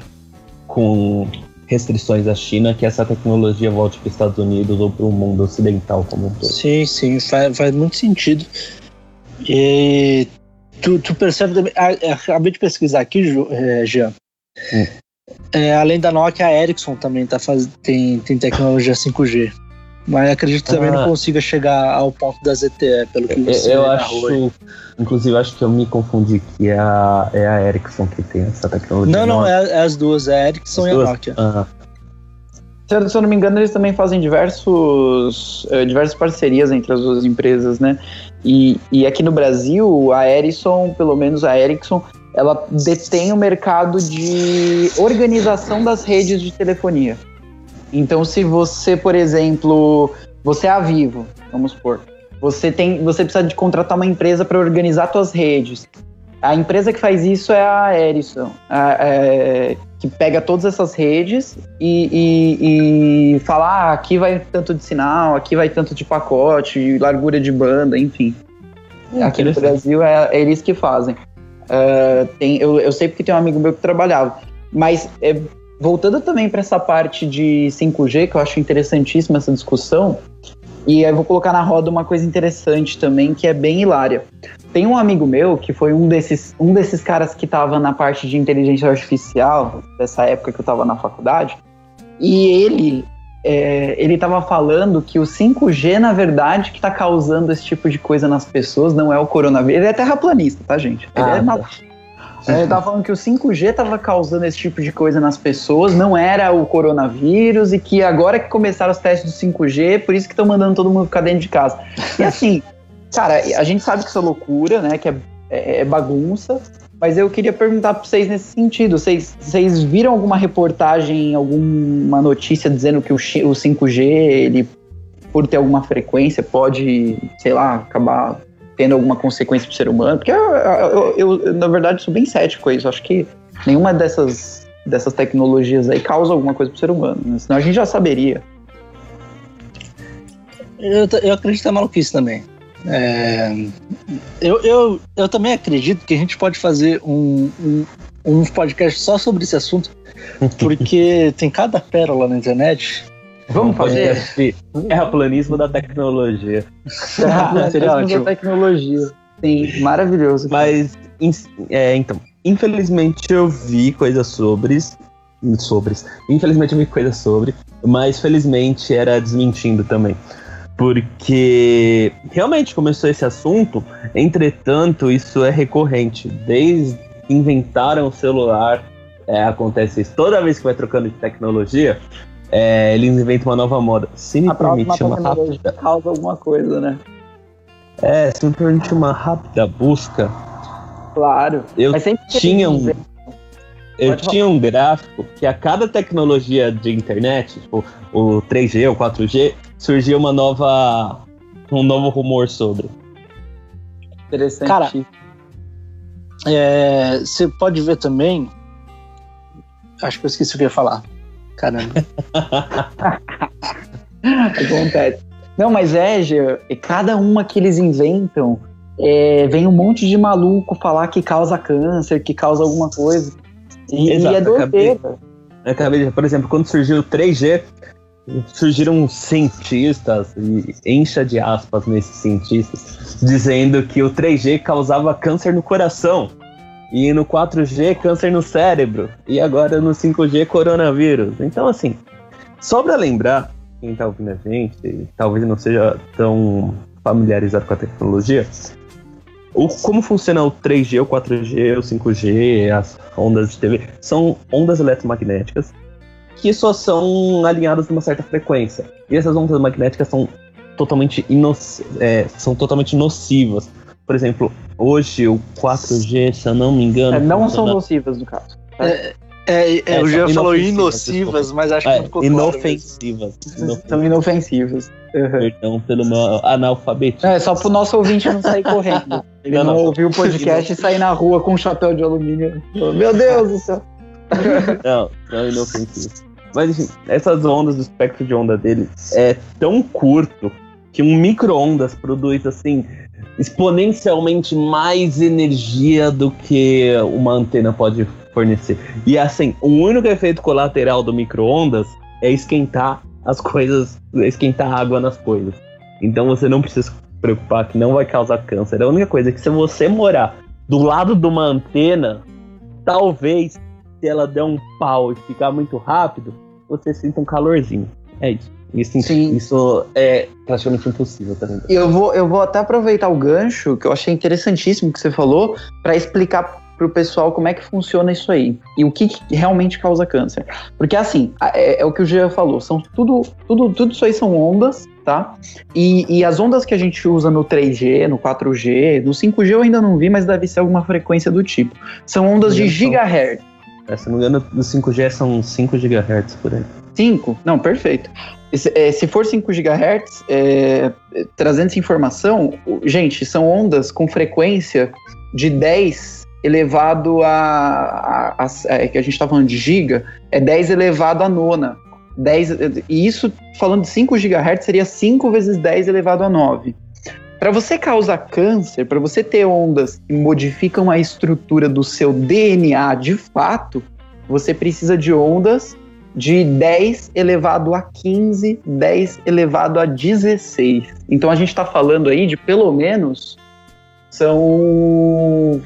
com restrições à China que essa tecnologia volte para os Estados Unidos ou para o mundo ocidental como um todo. Sim, sim, faz, faz muito sentido. E tu, tu percebe também. Acabei de pesquisar aqui, é, Jean. Hum. É, além da Nokia, a Ericsson também tá faz, tem, tem tecnologia 5G. Mas acredito que também ah. não consiga chegar ao ponto da ZTE, pelo que você Eu acho. Inclusive, acho que eu me confundi que é a, é a Ericsson que tem essa tecnologia. Não, não, é, é as duas, é a Ericsson as e duas? a Nokia. Ah. Se, se eu não me engano, eles também fazem diversos, uh, diversas parcerias entre as duas empresas, né? E, e aqui no Brasil, a Ericsson, pelo menos a Ericsson, ela detém o mercado de organização das redes de telefonia. Então, se você, por exemplo, você é a Vivo, vamos supor, você tem, você precisa de contratar uma empresa para organizar suas redes. A empresa que faz isso é a Ericsson, a, é, que pega todas essas redes e, e, e fala: ah, aqui vai tanto de sinal, aqui vai tanto de pacote, largura de banda, enfim. Aqui no Brasil é, é, eles que fazem. Uh, tem, eu, eu sei porque tem um amigo meu que trabalhava. Mas é, voltando também para essa parte de 5G, que eu acho interessantíssima essa discussão, e eu vou colocar na roda uma coisa interessante também, que é bem hilária. Tem um amigo meu que foi um desses, um desses caras que estava na parte de inteligência artificial, dessa época que eu estava na faculdade, e ele é, ele estava falando que o 5G, na verdade, que está causando esse tipo de coisa nas pessoas, não é o coronavírus. Ele é terraplanista, tá, gente? Ele ah, é tá. É, tava falando que o 5G tava causando esse tipo de coisa nas pessoas, não era o coronavírus, e que agora que começaram os testes do 5G, por isso que estão mandando todo mundo ficar dentro de casa. E assim, cara, a gente sabe que isso é loucura, né? Que é, é, é bagunça, mas eu queria perguntar para vocês nesse sentido. Vocês, vocês viram alguma reportagem, alguma notícia dizendo que o, o 5G, ele, por ter alguma frequência, pode, sei lá, acabar tendo alguma consequência pro ser humano, porque eu, eu, eu, na verdade, sou bem cético com isso. Acho que nenhuma dessas, dessas tecnologias aí causa alguma coisa pro ser humano, né? senão a gente já saberia. Eu, eu acredito na maluquice também. É, eu, eu, eu também acredito que a gente pode fazer um, um, um podcast só sobre esse assunto, porque [LAUGHS] tem cada pérola na internet Vamos fazer terraplanismo da tecnologia. [LAUGHS] Terraplanismo da tecnologia. Sim, maravilhoso. Mas, é, então, infelizmente eu vi coisas sobre. Sobre. Infelizmente eu vi coisas sobre, mas felizmente era desmentindo também. Porque realmente começou esse assunto, entretanto, isso é recorrente. Desde que inventaram o celular, é, acontece isso. Toda vez que vai trocando de tecnologia, é, eles inventam uma nova moda. Se me a permite uma rápida. causa alguma coisa, né? É, se me permite uma rápida busca. Claro. Eu tinha um. Eu tinha um gráfico que a cada tecnologia de internet, tipo o 3G ou 4G, surgia uma nova. um novo rumor sobre. Interessante. Cara, é, você pode ver também. Acho que eu esqueci o que eu ia falar. Caramba. [LAUGHS] Acontece. Não, mas é, Gê, cada uma que eles inventam, é, vem um monte de maluco falar que causa câncer, que causa alguma coisa. E, Exato, e é doideira. Acabei, acabei, por exemplo, quando surgiu o 3G, surgiram cientistas, e encha de aspas nesses cientistas, dizendo que o 3G causava câncer no coração. E no 4G, câncer no cérebro. E agora no 5G, coronavírus. Então, assim, só pra lembrar, quem tá ouvindo a gente, talvez não seja tão familiarizado com a tecnologia, o, como funciona o 3G, o 4G, o 5G, as ondas de TV, são ondas eletromagnéticas que só são alinhadas numa certa frequência. E essas ondas magnéticas são totalmente, é, são totalmente nocivas. Por exemplo, hoje o 4G, se eu não me engano. É, não são nocivas, no caso. É, é, é, é, o Jean falou inocivas, mas acho que é, ficou inofensivas. inofensivas. São inofensivas. Uhum. Perdão pelo meu analfabetismo. É, só pro nosso ouvinte não sair correndo. [LAUGHS] Ele não, não, não ouviu o podcast e sair na rua com um chapéu de alumínio. Meu Deus do céu. [LAUGHS] Não, são inofensivas. Mas enfim, essas ondas, o espectro de onda dele é tão curto que um micro-ondas produz assim exponencialmente mais energia do que uma antena pode fornecer. E assim, o único efeito colateral do micro-ondas é esquentar as coisas, esquentar água nas coisas. Então você não precisa se preocupar que não vai causar câncer. A única coisa é que se você morar do lado de uma antena, talvez se ela der um pau e ficar muito rápido, você sinta um calorzinho. É isso. Isso, Sim. isso é praticamente impossível também. Eu vou, eu vou até aproveitar o gancho, que eu achei interessantíssimo que você falou, para explicar para o pessoal como é que funciona isso aí e o que, que realmente causa câncer. Porque assim, é, é, o que o Jean falou, são tudo, tudo, tudo isso aí são ondas, tá? E, e, as ondas que a gente usa no 3G, no 4G, no 5G eu ainda não vi, mas deve ser alguma frequência do tipo. São ondas de gigahertz. É, se não me engano, no 5G são 5 GHz por aí. 5? Não, perfeito. Se, é, se for 5 GHz, é, trazendo essa informação, gente, são ondas com frequência de 10 elevado a. a, a, a é, que a gente está falando de giga, é 10 elevado a nona. 10, e isso, falando de 5 GHz, seria 5 vezes 10 elevado a 9. Para você causar câncer, para você ter ondas que modificam a estrutura do seu DNA de fato, você precisa de ondas de 10 elevado a 15, 10 elevado a 16. Então a gente está falando aí de pelo menos são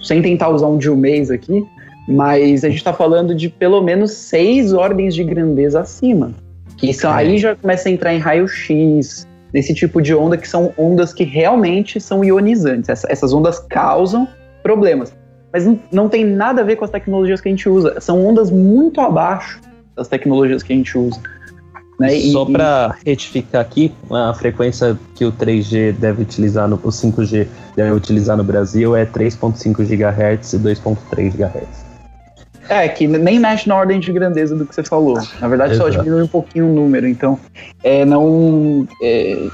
sem tentar usar um de um mês aqui, mas a gente está falando de pelo menos seis ordens de grandeza acima. Que são, aí já começa a entrar em raio-x, desse tipo de onda que são ondas que realmente são ionizantes. Essa, essas ondas causam problemas. Mas não, tem nada a ver com as tecnologias que a gente usa. São ondas muito abaixo das tecnologias que a gente usa. Né? Só para retificar aqui, a frequência que o 3G deve utilizar, no, o 5G deve utilizar no Brasil é 3.5 GHz e 2.3 GHz. É, que nem mexe na ordem de grandeza do que você falou. Na verdade, Exato. só diminui um pouquinho o número. Então, é, não. É,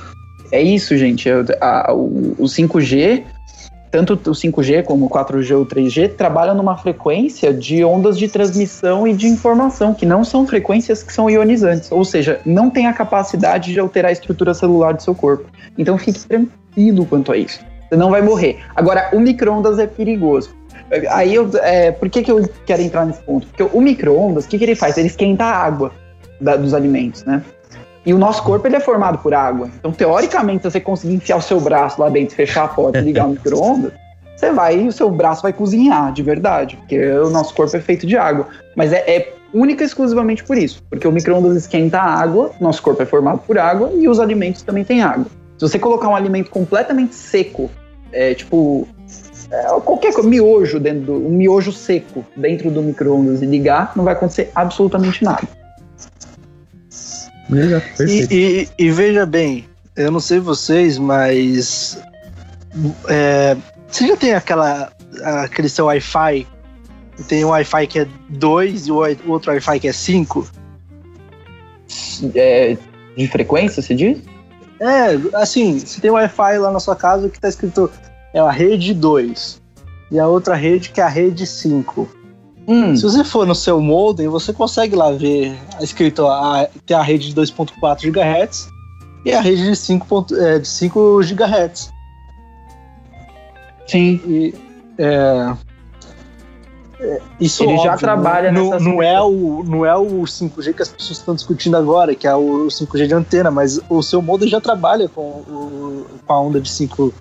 é isso, gente. É, a, o, o 5G, tanto o 5G como o 4G ou 3G, trabalham numa frequência de ondas de transmissão e de informação, que não são frequências que são ionizantes. Ou seja, não tem a capacidade de alterar a estrutura celular do seu corpo. Então, fique tranquilo quanto a isso. Você não vai morrer. Agora, o micro-ondas é perigoso. Aí eu. É, por que, que eu quero entrar nesse ponto? Porque o micro-ondas, o que, que ele faz? Ele esquenta a água da, dos alimentos, né? E o nosso corpo ele é formado por água. Então, teoricamente, se você conseguir enfiar o seu braço lá dentro, fechar a porta e ligar o [LAUGHS] micro-ondas, você vai e o seu braço vai cozinhar de verdade, porque o nosso corpo é feito de água. Mas é, é única e exclusivamente por isso, porque o micro-ondas esquenta a água, nosso corpo é formado por água e os alimentos também têm água. Se você colocar um alimento completamente seco, é, tipo qualquer coisa, miojo dentro do, um miojo seco dentro do micro-ondas e ligar, não vai acontecer absolutamente nada. E, e, e, veja bem, eu não sei vocês, mas é, você já tem aquela aquele seu Wi-Fi? Tem um Wi-Fi que é 2 e o outro Wi-Fi que é 5? É, de frequência, você diz? É, assim, você tem um Wi-Fi lá na sua casa que tá escrito é a rede 2 e a outra rede que é a rede 5. Hum. Se você for no seu modem, você consegue lá ver escrito a, tem a rede de 2.4 GHz e a rede de 5, é, de 5 GHz. Sim. E, é, Isso Ele já óbvio, trabalha não, nessas não é o Não é o 5G que as pessoas estão discutindo agora, que é o 5G de antena, mas o seu modem já trabalha com, o, com a onda de 5,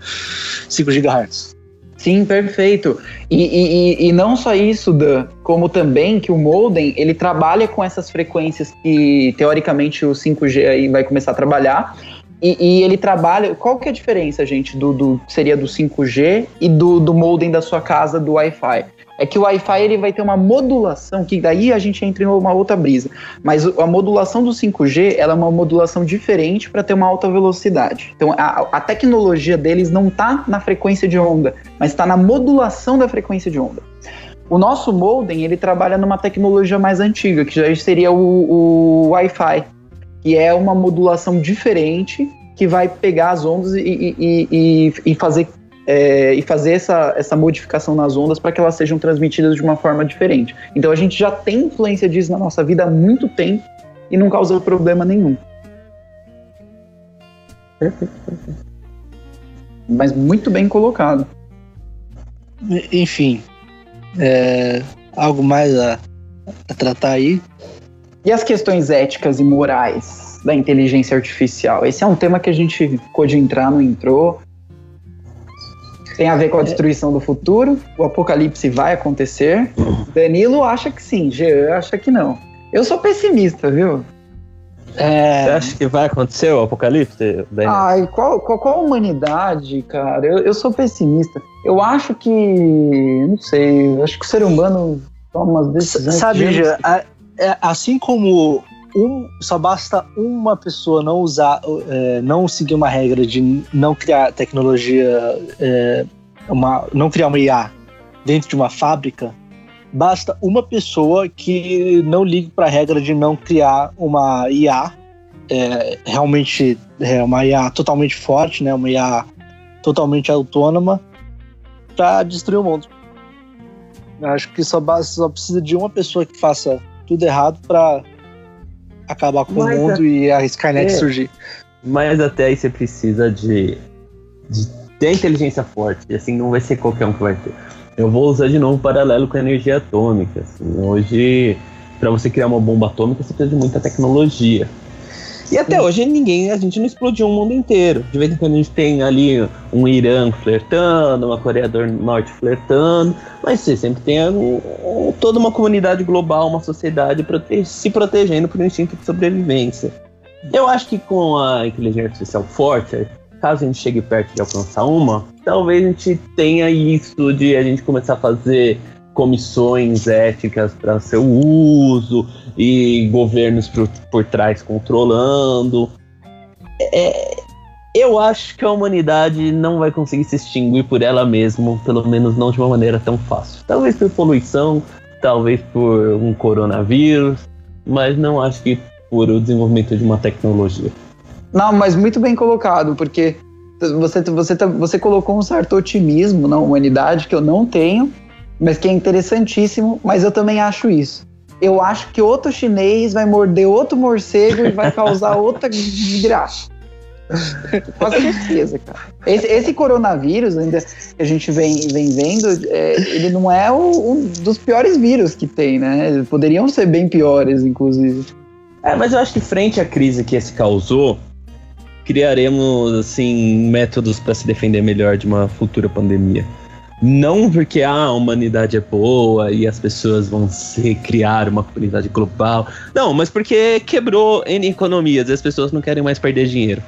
5 GHz. Sim, perfeito. E, e, e não só isso, Dan, como também que o modem ele trabalha com essas frequências que teoricamente o 5G aí vai começar a trabalhar. E, e ele trabalha. Qual que é a diferença, gente, do, do seria do 5G e do, do modem da sua casa do Wi-Fi? É que o Wi-Fi ele vai ter uma modulação, que daí a gente entra em uma outra brisa. Mas a modulação do 5G ela é uma modulação diferente para ter uma alta velocidade. Então a, a tecnologia deles não está na frequência de onda, mas está na modulação da frequência de onda. O nosso modem ele trabalha numa tecnologia mais antiga, que já seria o, o Wi-Fi, que é uma modulação diferente que vai pegar as ondas e, e, e, e fazer é, e fazer essa, essa modificação nas ondas para que elas sejam transmitidas de uma forma diferente. Então a gente já tem influência disso na nossa vida há muito tempo e não causa problema nenhum. Mas muito bem colocado. Enfim, é, algo mais a, a tratar aí? E as questões éticas e morais da inteligência artificial? Esse é um tema que a gente ficou de entrar, não entrou. Tem a ver com a destruição do futuro? O apocalipse vai acontecer? Danilo acha que sim, Jean acha que não. Eu sou pessimista, viu? Você É, acha que vai acontecer o apocalipse? Daniel? Ai, qual, qual, qual a humanidade, cara? Eu, eu sou pessimista. Eu acho que. Não sei. Eu acho que o ser humano toma umas decisões. sabe, Jean, a- é, assim como um, só basta uma pessoa não usar, é, não seguir uma regra de não criar tecnologia, é, uma, não criar uma IA dentro de uma fábrica, basta uma pessoa que não ligue para a regra de não criar uma IA é, realmente é uma IA totalmente forte, né, uma IA totalmente autônoma para destruir o mundo. Acho que só, basta, só precisa de uma pessoa que faça tudo errado para acabar com Mas o mundo e a Skynet é. surgir. Mas até aí você precisa de, de ter inteligência forte. E assim, não vai ser qualquer um que vai ter. Eu vou usar de novo um paralelo com a energia atômica. assim. Hoje, para você criar uma bomba atômica, você precisa de muita tecnologia. E até hoje ninguém, a gente não explodiu o mundo inteiro. De vez em quando a gente tem ali um Irã flertando, uma Coreia do Norte flertando, mas você sempre tem um- um- toda uma comunidade global, uma sociedade prote- se protegendo por um instinto de sobrevivência. Eu acho que com a inteligência artificial forte, caso a gente chegue perto de alcançar uma, talvez a gente tenha isso de a gente começar a fazer comissões éticas para seu uso e governos por, por trás controlando. É, eu acho que a humanidade não vai conseguir se extinguir por ela mesma, pelo menos não de uma maneira tão fácil. Talvez por poluição, talvez por um coronavírus, mas não acho que por o desenvolvimento de uma tecnologia. Não, mas muito bem colocado, porque você, você, você colocou um certo otimismo na humanidade que eu não tenho, mas que é interessantíssimo, mas eu também acho isso. Eu acho que outro chinês vai morder outro morcego e vai causar [LAUGHS] outra desgraça. Com certeza, cara. Esse, esse coronavírus, ainda que a gente vem, vem vendo, é, ele não é o- um dos piores vírus que tem, né? Poderiam ser bem piores, inclusive. É, mas eu acho que frente à crise que esse causou, criaremos assim métodos para se defender melhor de uma futura pandemia. Não porque ah, a humanidade é boa e as pessoas vão se criar uma comunidade global. Não, mas porque quebrou N economias e as pessoas não querem mais perder dinheiro.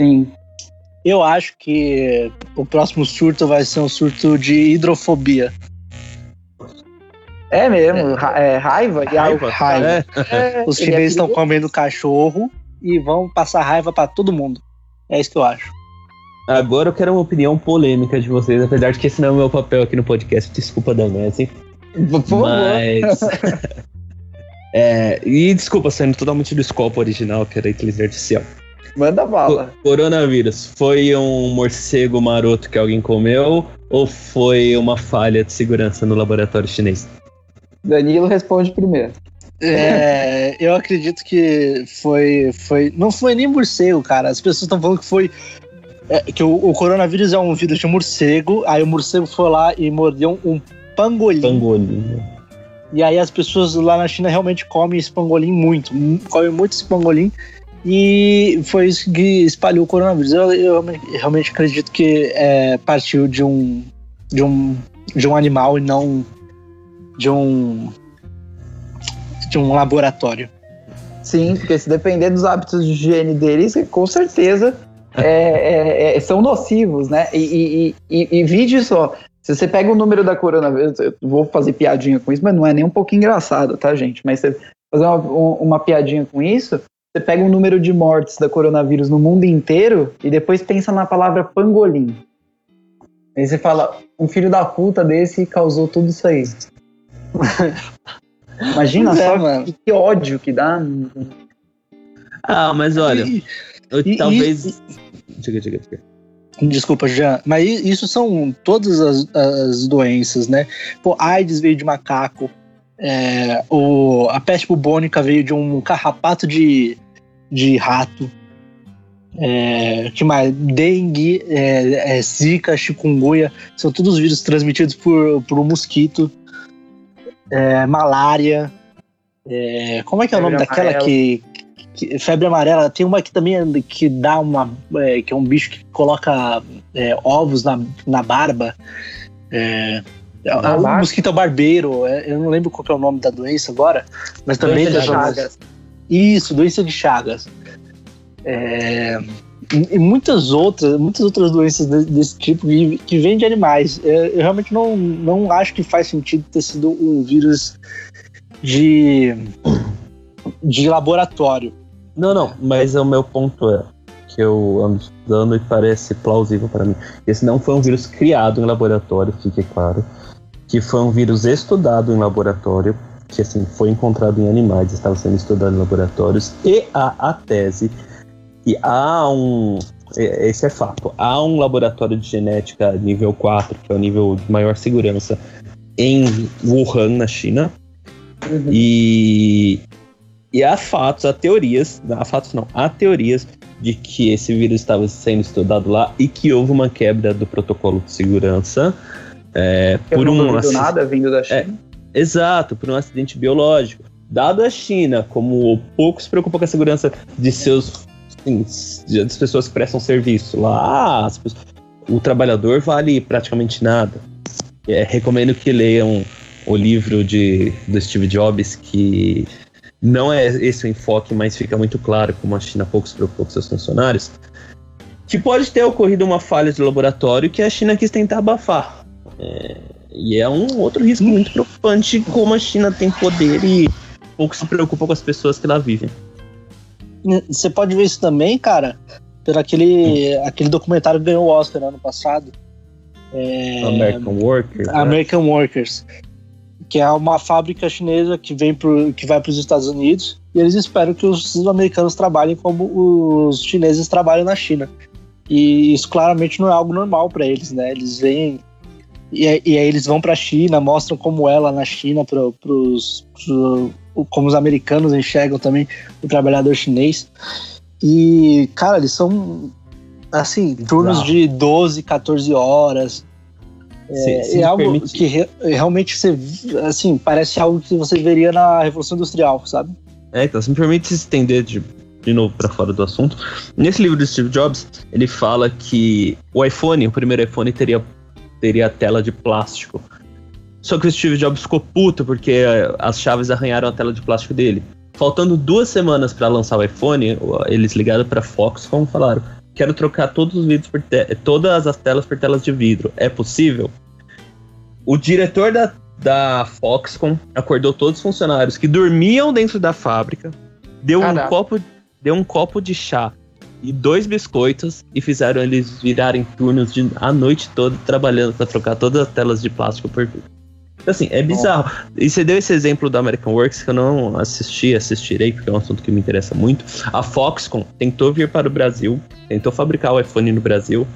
Sim. Eu acho que o próximo surto vai ser um surto de hidrofobia. É mesmo, ra- é, raiva. E Raiva. raiva. É. É, Os é chineses estão perigoso. comendo cachorro e vão passar raiva pra todo mundo. É isso que eu acho. Agora eu quero uma opinião polêmica de vocês, apesar de que esse não é o meu papel aqui no podcast. Desculpa, Danese. Por favor. Mas. [LAUGHS] é, e desculpa, saindo totalmente do escopo original, que era a inteligência artificial. Manda bala. Co- Coronavírus, foi um morcego maroto que alguém comeu ou foi uma falha de segurança no laboratório chinês? Danilo responde primeiro. É, eu acredito que foi, foi. Não foi nem morcego, cara. As pessoas estão falando que foi. É, que o, o coronavírus é um vírus de morcego. Aí o morcego foi lá e mordeu um pangolim. Pangolim. E aí as pessoas lá na China realmente comem esse pangolim muito, comem muito esse pangolim. E foi isso que espalhou o coronavírus. Eu, eu realmente acredito que é, partiu de um, de um de um animal e não de um de um laboratório. Sim, porque se depender dos hábitos de higiene deles, com certeza é, é, é, são nocivos, né? E, e, e, e vide só, se você pega o número da coronavírus, eu vou fazer piadinha com isso, mas não é nem um pouco engraçado, tá, gente? Mas você fazer uma, uma piadinha com isso, você pega o número de mortes da coronavírus no mundo inteiro e depois pensa na palavra pangolim. Aí você fala, um filho da puta desse causou tudo isso aí. [LAUGHS] Imagina é, só mano. que ódio que dá. Ah, mas olha, e, eu, e, talvez. E, diga, diga, diga. Desculpa, Jean, mas isso são todas as, as doenças, né? Pô, AIDS veio de macaco, é, o, a peste bubônica veio de um carrapato de, de rato. É, que mais? Dengue, é, é, zika, chikungunya, são todos vírus transmitidos por, por um mosquito. É, malária. É, como é que é o nome daquela que, que, Febre amarela. Tem uma que também é, que dá uma. É, que é um bicho que coloca ovos na, na barba. É, o mosquito barbeiro, eu não lembro qual é o nome da doença agora, mas também doença de Chagas. Isso, doença de Chagas. É, e muitas outras, muitas outras doenças desse tipo que, que vêm de animais. É, eu realmente não, não acho que faz sentido ter sido um vírus de, de laboratório. Não, não, mas o meu ponto é que eu ando estudando e parece plausível para mim. Esse não foi um vírus criado em laboratório, fique claro. Que foi um vírus estudado em laboratório, que assim foi encontrado em animais, estava sendo estudado em laboratórios, e há a tese que há um. Esse é fato. Há um laboratório de genética nível 4, que é o nível de maior segurança, em Wuhan, na China. Uhum. E, e há fatos, há teorias, há fatos não, há teorias de que esse vírus estava sendo estudado lá e que houve uma quebra do protocolo de segurança. É, por um não nada vindo da China. É, exato, por um acidente biológico. Dado a China como pouco se preocupa com a segurança de seus assim, das pessoas que prestam serviço lá, pessoas, o trabalhador vale praticamente nada. É, recomendo que leiam o livro de, do Steve Jobs, que não é esse o enfoque, mas fica muito claro como a China pouco se preocupou com seus funcionários. Que pode ter ocorrido uma falha de laboratório que a China quis tentar abafar. É, e é um outro risco muito preocupante como a China tem poder e pouco se preocupa com as pessoas que lá vivem. Você pode ver isso também, cara, pelo aquele, aquele documentário que ganhou o Oscar ano passado. É, American Workers. Né? American né? Workers. Que é uma fábrica chinesa que, vem pro, que vai para os Estados Unidos e eles esperam que os americanos trabalhem como os chineses trabalham na China. E isso claramente não é algo normal para eles, né? Eles vêm e, e aí eles vão para a China, mostram como é lá na China para os como os americanos enxergam também o trabalhador chinês. E, cara, eles são, assim, turnos de 12, 14 horas. É, se, se é algo permite. que re, realmente você, assim, parece algo que você veria na Revolução Industrial, sabe? É, então, se me permite se estender de, de novo para fora do assunto. Nesse livro do Steve Jobs, ele fala que o iPhone, o primeiro iPhone, teria, teria tela de plástico. Só que o Steve Jobs ficou puto porque eh, as chaves arranharam a tela de plástico dele. Faltando duas semanas para lançar o iPhone, eles ligaram para Foxconn e falaram: quero trocar todos os vidros por todas as telas por telas de vidro. É possível? O diretor da, da Foxconn acordou todos os funcionários que dormiam dentro da fábrica, deu um copo, deu um copo de chá e dois biscoitos e fizeram eles virarem turnos de, a noite toda trabalhando para trocar todas as telas de plástico por vidro. Assim, é bizarro. E você deu esse exemplo do American Works que eu não assisti, assistirei, porque é um assunto que me interessa muito. A Foxconn tentou vir para o Brasil, tentou fabricar o iPhone no Brasil.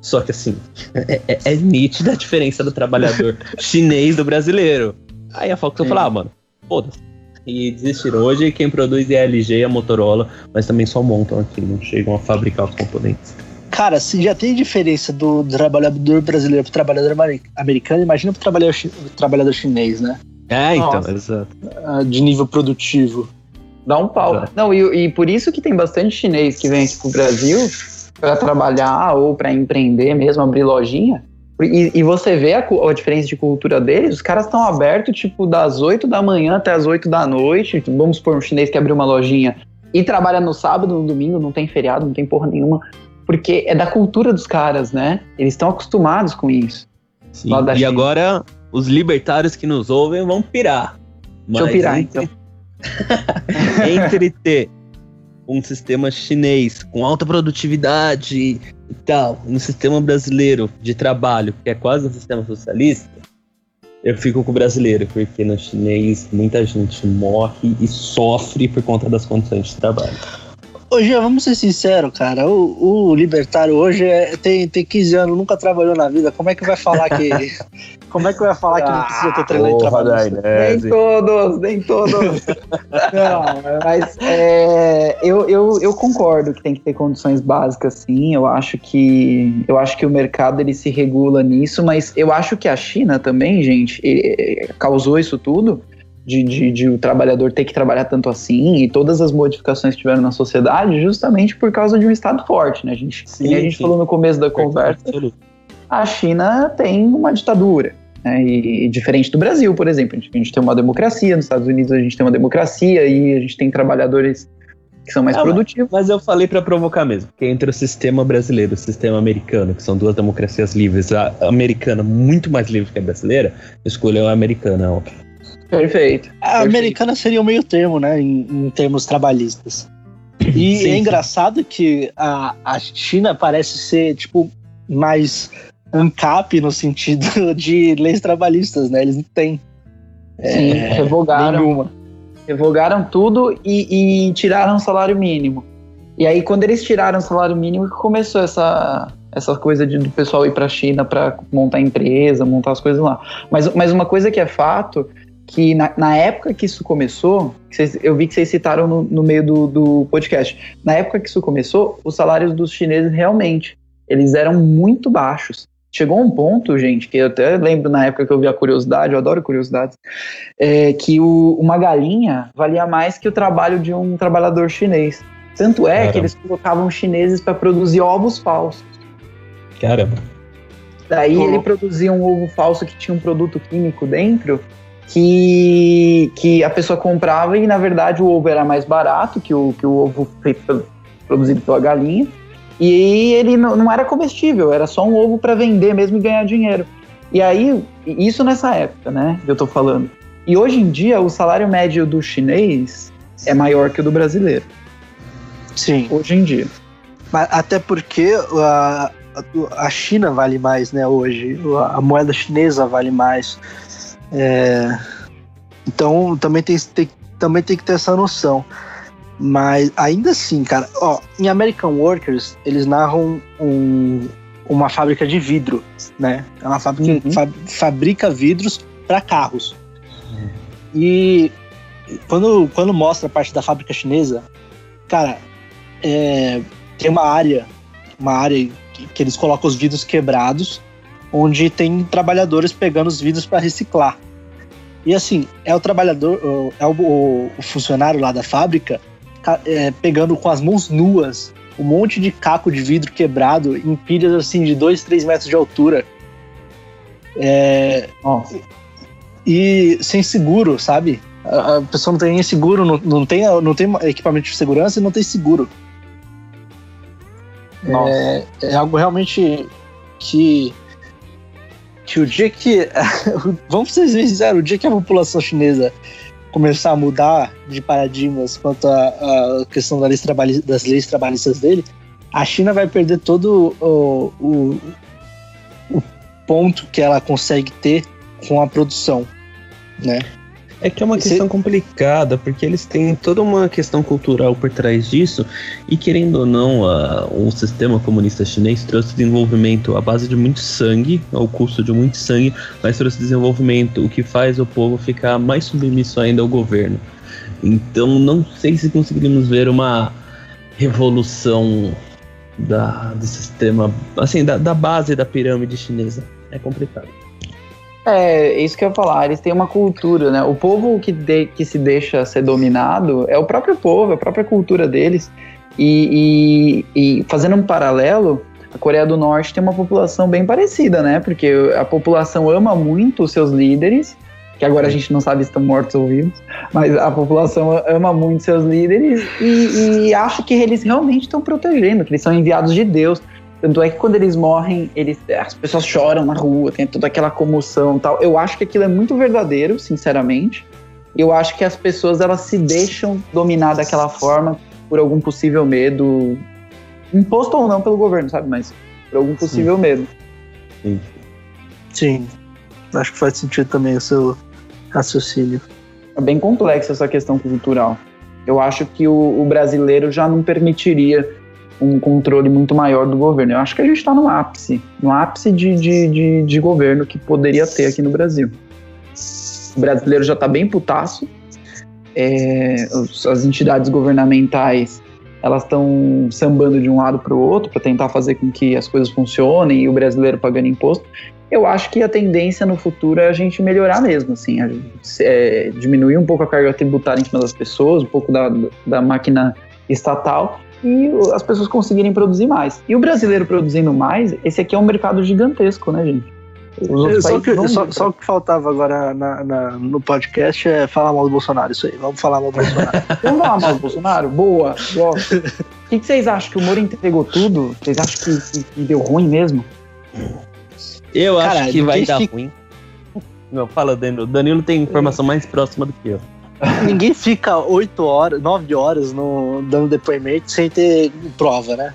Só que assim, [LAUGHS] é, é, é nítida a diferença do trabalhador [LAUGHS] chinês do brasileiro. Aí a Foxconn falou, ah, mano, foda-se. E desistiram. Hoje quem produz é a LG e a Motorola, mas também só montam aqui, não chegam a fabricar os componentes. Cara, se já tem diferença do trabalhador brasileiro pro trabalhador americano, imagina pro trabalhador, trabalhador chinês, né? É, então, Nossa. exato. Ah, de nível produtivo. Dá um pau. Exato. Não, e, e por isso que tem bastante chinês que vem aqui pro Brasil para trabalhar ou para empreender mesmo, abrir lojinha. E, e você vê a, a, diferença de cultura deles, os caras estão abertos, tipo, das 8 da manhã até as 8 da noite. Vamos supor um chinês que abriu uma lojinha e trabalha no sábado, no domingo, não tem feriado, não tem porra nenhuma. Porque é da cultura dos caras, né? Eles estão acostumados com isso. Sim, e China. agora os libertários que nos ouvem vão pirar. Deixa eu pirar, entre... então. [LAUGHS] entre ter um sistema chinês com alta produtividade e tal, no sistema brasileiro de trabalho, que é quase um sistema socialista, eu fico com o brasileiro, porque no chinês muita gente morre e sofre por conta das condições de trabalho. Hoje, vamos ser sinceros, cara. O, o libertário hoje é, tem, tem 15 anos, nunca trabalhou na vida. Como é que vai falar que. [LAUGHS] como é que vai falar que não precisa ter treinamento de trabalho? Nem todos, nem todos. [LAUGHS] não, mas é, eu, eu, eu concordo que tem que ter condições básicas, sim. Eu acho que eu acho que o mercado ele se regula nisso, mas eu acho que a China também, gente, ele, causou isso tudo de, de, de, o trabalhador ter que trabalhar tanto assim e todas as modificações que tiveram na sociedade justamente por causa de um Estado forte, né? A gente, sim, a gente sim. falou no começo da conversa, a China tem uma ditadura. Né? E, e, diferente do Brasil, por exemplo, a gente, a gente, tem uma democracia, nos Estados Unidos a gente tem uma democracia e a gente tem trabalhadores que são mais ah, produtivos. Mas eu falei para provocar mesmo, que entre o sistema brasileiro e o sistema americano, que são duas democracias livres, a americana muito mais livre que a brasileira, escolheu a americana, óbvio. Perfeito. A perfeito. americana seria o meio termo, né? Em, em termos trabalhistas. E [LAUGHS] sim, é engraçado que a, a China parece ser, tipo, mais ANCAP no sentido [LAUGHS] de leis trabalhistas, né? Eles não têm. Sim, é, revogaram. Nenhuma. Revogaram tudo e, e tiraram o salário mínimo. E aí, quando eles tiraram o salário mínimo, começou essa, essa coisa de, do pessoal ir para a China para montar empresa, montar as coisas lá. Mas, mas uma coisa que é fato que na, na, época que isso começou, vocês, eu vi que vocês citaram no, no meio do, do, podcast, na época que isso começou, os salários dos chineses realmente, eles eram muito baixos. Chegou um ponto, gente, que eu até lembro na época que eu vi a curiosidade, eu adoro curiosidades, é, que o, uma galinha valia mais que o trabalho de um trabalhador chinês. Tanto é Caramba. que eles colocavam chineses para produzir ovos falsos. Caramba. Daí ele produzia um ovo falso que tinha um produto químico dentro que, que a pessoa comprava e na verdade o ovo era mais barato que o, que o ovo feito, produzido pela galinha. E ele não, não era comestível, era só um ovo para vender mesmo e ganhar dinheiro. E aí, isso nessa época, né, que eu tô falando. E hoje em dia, o salário médio do chinês é maior que o do brasileiro. Sim. Hoje em dia. Até porque a, a China vale mais, né, hoje. A moeda chinesa vale mais. É, então também tem, tem, também tem que ter essa noção. Mas ainda assim, cara, ó, em American Workers, eles narram um, uma fábrica de vidro, né? É uma fábrica que uhum. fa fabrica vidros para carros. Uhum. E quando, quando mostra a parte da fábrica chinesa, cara, é, tem uma área, uma área que, que eles colocam os vidros quebrados onde tem trabalhadores pegando os vidros para reciclar. E assim, é o trabalhador, é o, o, o funcionário lá da fábrica é, pegando com as mãos nuas um monte de caco de vidro quebrado em pilhas assim de 2, 3 metros de altura. É, e sem seguro, sabe? A, a, pessoa não tem nem seguro, não, não, tem, não tem equipamento de segurança e não tem seguro. É, é, algo realmente que que o dia que. [LAUGHS] vamos ser sinceros, o dia que a população chinesa começar a mudar de paradigmas quanto à questão da lei das leis trabalhistas dele, a China vai perder todo o, o, o ponto que ela consegue ter com a produção, né? É que é uma questão complicada, porque eles têm toda uma questão cultural por trás disso, e querendo ou não, a, um sistema comunista chinês trouxe desenvolvimento à base de muito sangue, ao custo de muito sangue, mas trouxe desenvolvimento, o que faz o povo ficar mais submisso ainda ao governo. Então, não sei se conseguiríamos ver uma revolução da, do sistema, assim, da, da base da pirâmide chinesa. É complicado. É, isso que eu ia falar, eles têm uma cultura, né? O povo que, de, que se deixa ser dominado é o próprio povo, é a própria cultura deles. E, e, e, fazendo um paralelo, a Coreia do Norte tem uma população bem parecida, né? Porque a população ama muito os seus líderes, que agora a gente não sabe se estão mortos ou vivos, mas a população ama muito seus líderes e, e acha que eles realmente estão protegendo, que eles são enviados de Deus. Tanto é que quando eles morrem, eles, as pessoas choram na rua, tem toda aquela comoção tal. Eu acho que aquilo é muito verdadeiro, sinceramente. Eu acho que as pessoas elas se deixam dominar daquela forma por algum possível medo, imposto ou não pelo governo, sabe? Mas por algum possível Sim. medo. Sim. Sim. Acho que faz sentido também o seu raciocínio. É bem complexa essa questão cultural. Eu acho que o, o brasileiro já não permitiria um controle muito maior do governo. Eu acho que a gente está no ápice, no ápice de, de, de, de, governo que poderia ter aqui no Brasil. O brasileiro já está bem putaço, é, as entidades governamentais elas estão sambando de um lado para o outro para tentar fazer com que as coisas funcionem e o brasileiro pagando imposto. Eu acho que a tendência no futuro é a gente melhorar mesmo, assim, gente, é, diminuir um pouco a carga tributária em cima das pessoas, um pouco da, da máquina estatal e as pessoas conseguirem produzir mais. E o brasileiro produzindo mais, esse aqui é um mercado gigantesco, né, gente? É, só, que, só, só, o que faltava agora na, na, no podcast é falar mal do Bolsonaro, isso aí. Vamos falar mal do Bolsonaro. [LAUGHS] Vamos falar mal do Bolsonaro? Boa, gosto. O que, que, vocês acham? Que o Moro entregou tudo? Vocês acham que, que, que deu ruim mesmo? Eu Cara, acho que vai dar fica... ruim. Não, fala, Danilo. Danilo tem informação mais próxima do que eu. Ninguém fica 8 horas, 9 horas no, dando depoimento sem ter prova, né?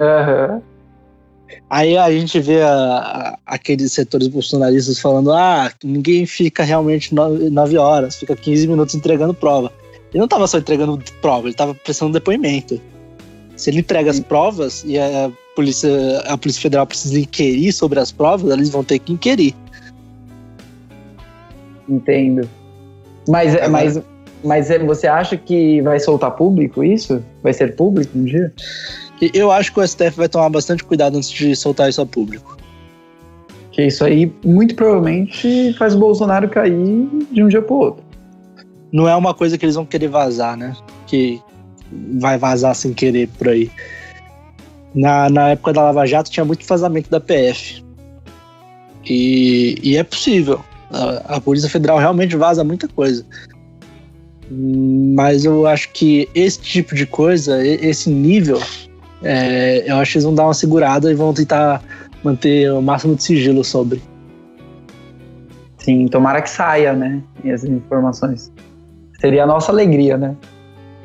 Uhum. Aí a gente vê a, a, aqueles setores bolsonaristas falando: ah, ninguém fica realmente 9 horas, fica 15 minutos entregando prova. Ele não estava só entregando prova, ele estava prestando depoimento. Se ele entrega as provas e a polícia, a polícia Federal precisa inquirir sobre as provas, eles vão ter que inquirir. Entendo. Mas, é, mas, mas é, você acha que vai soltar público isso? Vai ser público um dia? Eu acho que o STF vai tomar bastante cuidado antes de soltar isso a público. Que isso aí, muito provavelmente, faz o Bolsonaro cair de um dia pro outro. Não é uma coisa que eles vão querer vazar, né? Que vai vazar sem querer por aí. Na, na época da Lava Jato tinha muito vazamento da PF. E, e é possível. A, a Polícia Federal realmente vaza muita coisa. Mas eu acho que esse tipo de coisa, esse nível, é, eu acho que eles vão dar uma segurada e vão tentar manter o máximo de sigilo sobre. Sim, tomara que saia, né? Essas informações. Seria a nossa alegria, né?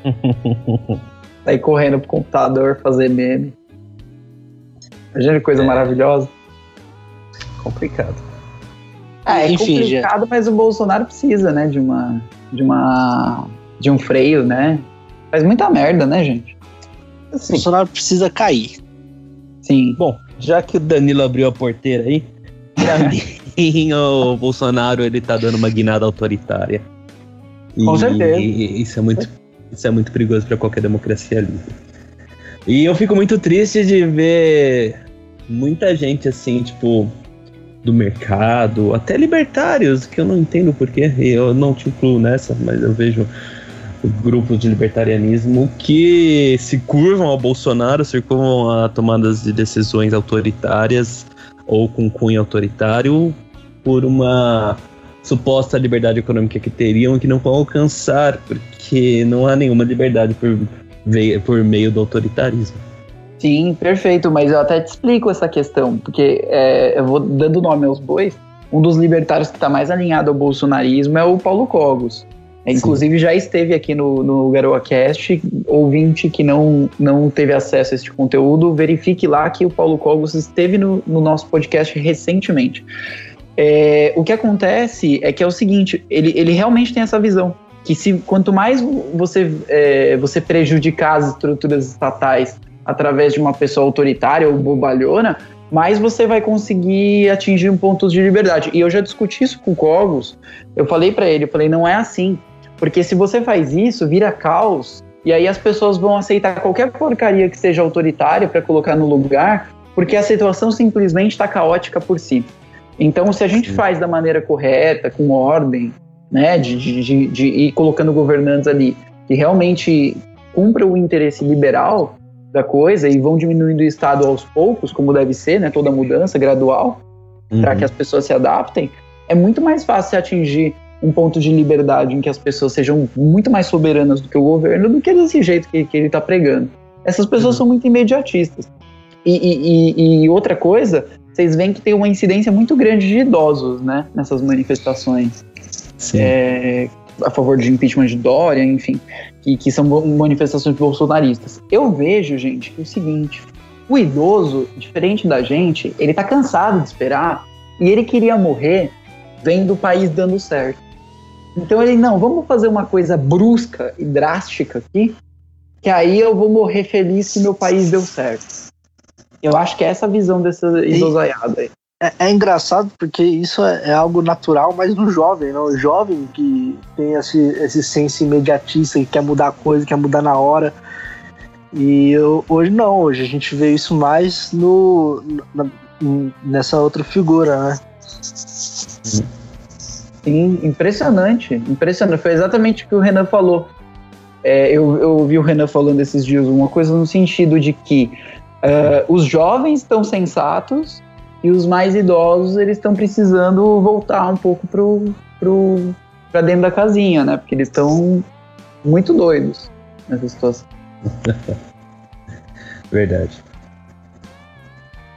[LAUGHS] Sair correndo pro computador, fazer meme. Imagina que coisa é. maravilhosa. Complicado. É, é Enfim, complicado, já... mas o Bolsonaro precisa, né, de uma, de uma, de um freio, né? Faz muita merda, né, gente? Assim. O Bolsonaro precisa cair. Sim. Bom, já que o Danilo abriu a porteira aí, pra [LAUGHS] mim o Bolsonaro ele tá dando uma guinada autoritária. Com certeza. E isso é muito, isso é muito perigoso para qualquer democracia livre. E eu fico muito triste de ver muita gente assim, tipo, do mercado, até libertários, que eu não entendo porquê, eu não te incluo nessa, mas eu vejo grupos de libertarianismo que se curvam ao Bolsonaro, se curvam a tomadas de decisões autoritárias ou com cunho autoritário por uma suposta liberdade econômica que teriam e que não vão alcançar, porque não há nenhuma liberdade por, por meio do autoritarismo. Sim, perfeito, mas eu até te explico essa questão, porque é, eu vou dando nome aos bois. Um dos libertários que está mais alinhado ao bolsonarismo é o Paulo Cogos. É, inclusive já esteve aqui no, no GaroaCast, ouvinte que não, não teve acesso a este conteúdo, verifique lá que o Paulo Cogos esteve no, no nosso podcast recentemente. É, o que acontece é que é o seguinte, ele, ele realmente tem essa visão, que se quanto mais você, é, você prejudicar as estruturas estatais através de uma pessoa autoritária ou bobalhona, mais você vai conseguir atingir um pontos de liberdade. E eu já discuti isso com o Cogos, eu falei para ele, eu falei, não é assim. Porque se você faz isso, vira caos E aí as pessoas vão aceitar qualquer porcaria que seja autoritária para colocar no lugar, porque a situação simplesmente está caótica por si. Então, se a gente faz da maneira correta, com ordem, né, de, de, de, de ir colocando governantes ali que realmente cumpram o interesse liberal da coisa e vão diminuindo o Estado aos poucos, como deve ser, né, toda mudança gradual, uhum. para que as pessoas se adaptem, é muito mais fácil atingir um ponto de liberdade em que as pessoas sejam muito mais soberanas do que o governo do que desse jeito que, que ele está pregando. Essas pessoas uhum. são muito imediatistas. E, e, e, outra coisa, vocês veem que tem uma incidência muito grande de idosos, né, nessas manifestações. É, a favor de impeachment de Dória, enfim, que, que são manifestações bolsonaristas. Eu vejo, gente, que é o seguinte: o idoso, diferente da gente, ele tá cansado de esperar e ele queria morrer vendo o país dando certo. Então ele, não, vamos fazer uma coisa brusca e drástica aqui, que aí eu vou morrer feliz que meu país deu certo. Eu acho que é essa a visão dessa idosaiada aí. É, é, engraçado porque isso é, é, algo natural, mas no jovem, não? O jovem que tem esse, esse senso imediatista e quer mudar a coisa, quer mudar na hora. E eu, hoje não, hoje a gente vê isso mais no, na, nessa outra figura, né? Sim, impressionante, impressionante. Foi exatamente o que o Renan falou. É, eu, eu ouvi o Renan falando esses dias uma coisa no sentido de que uh, os jovens estão sensatos e os mais idosos eles estão precisando voltar um pouco pro, pro, pra dentro da casinha, né? Porque eles estão muito doidos nessa situação. [LAUGHS] Verdade.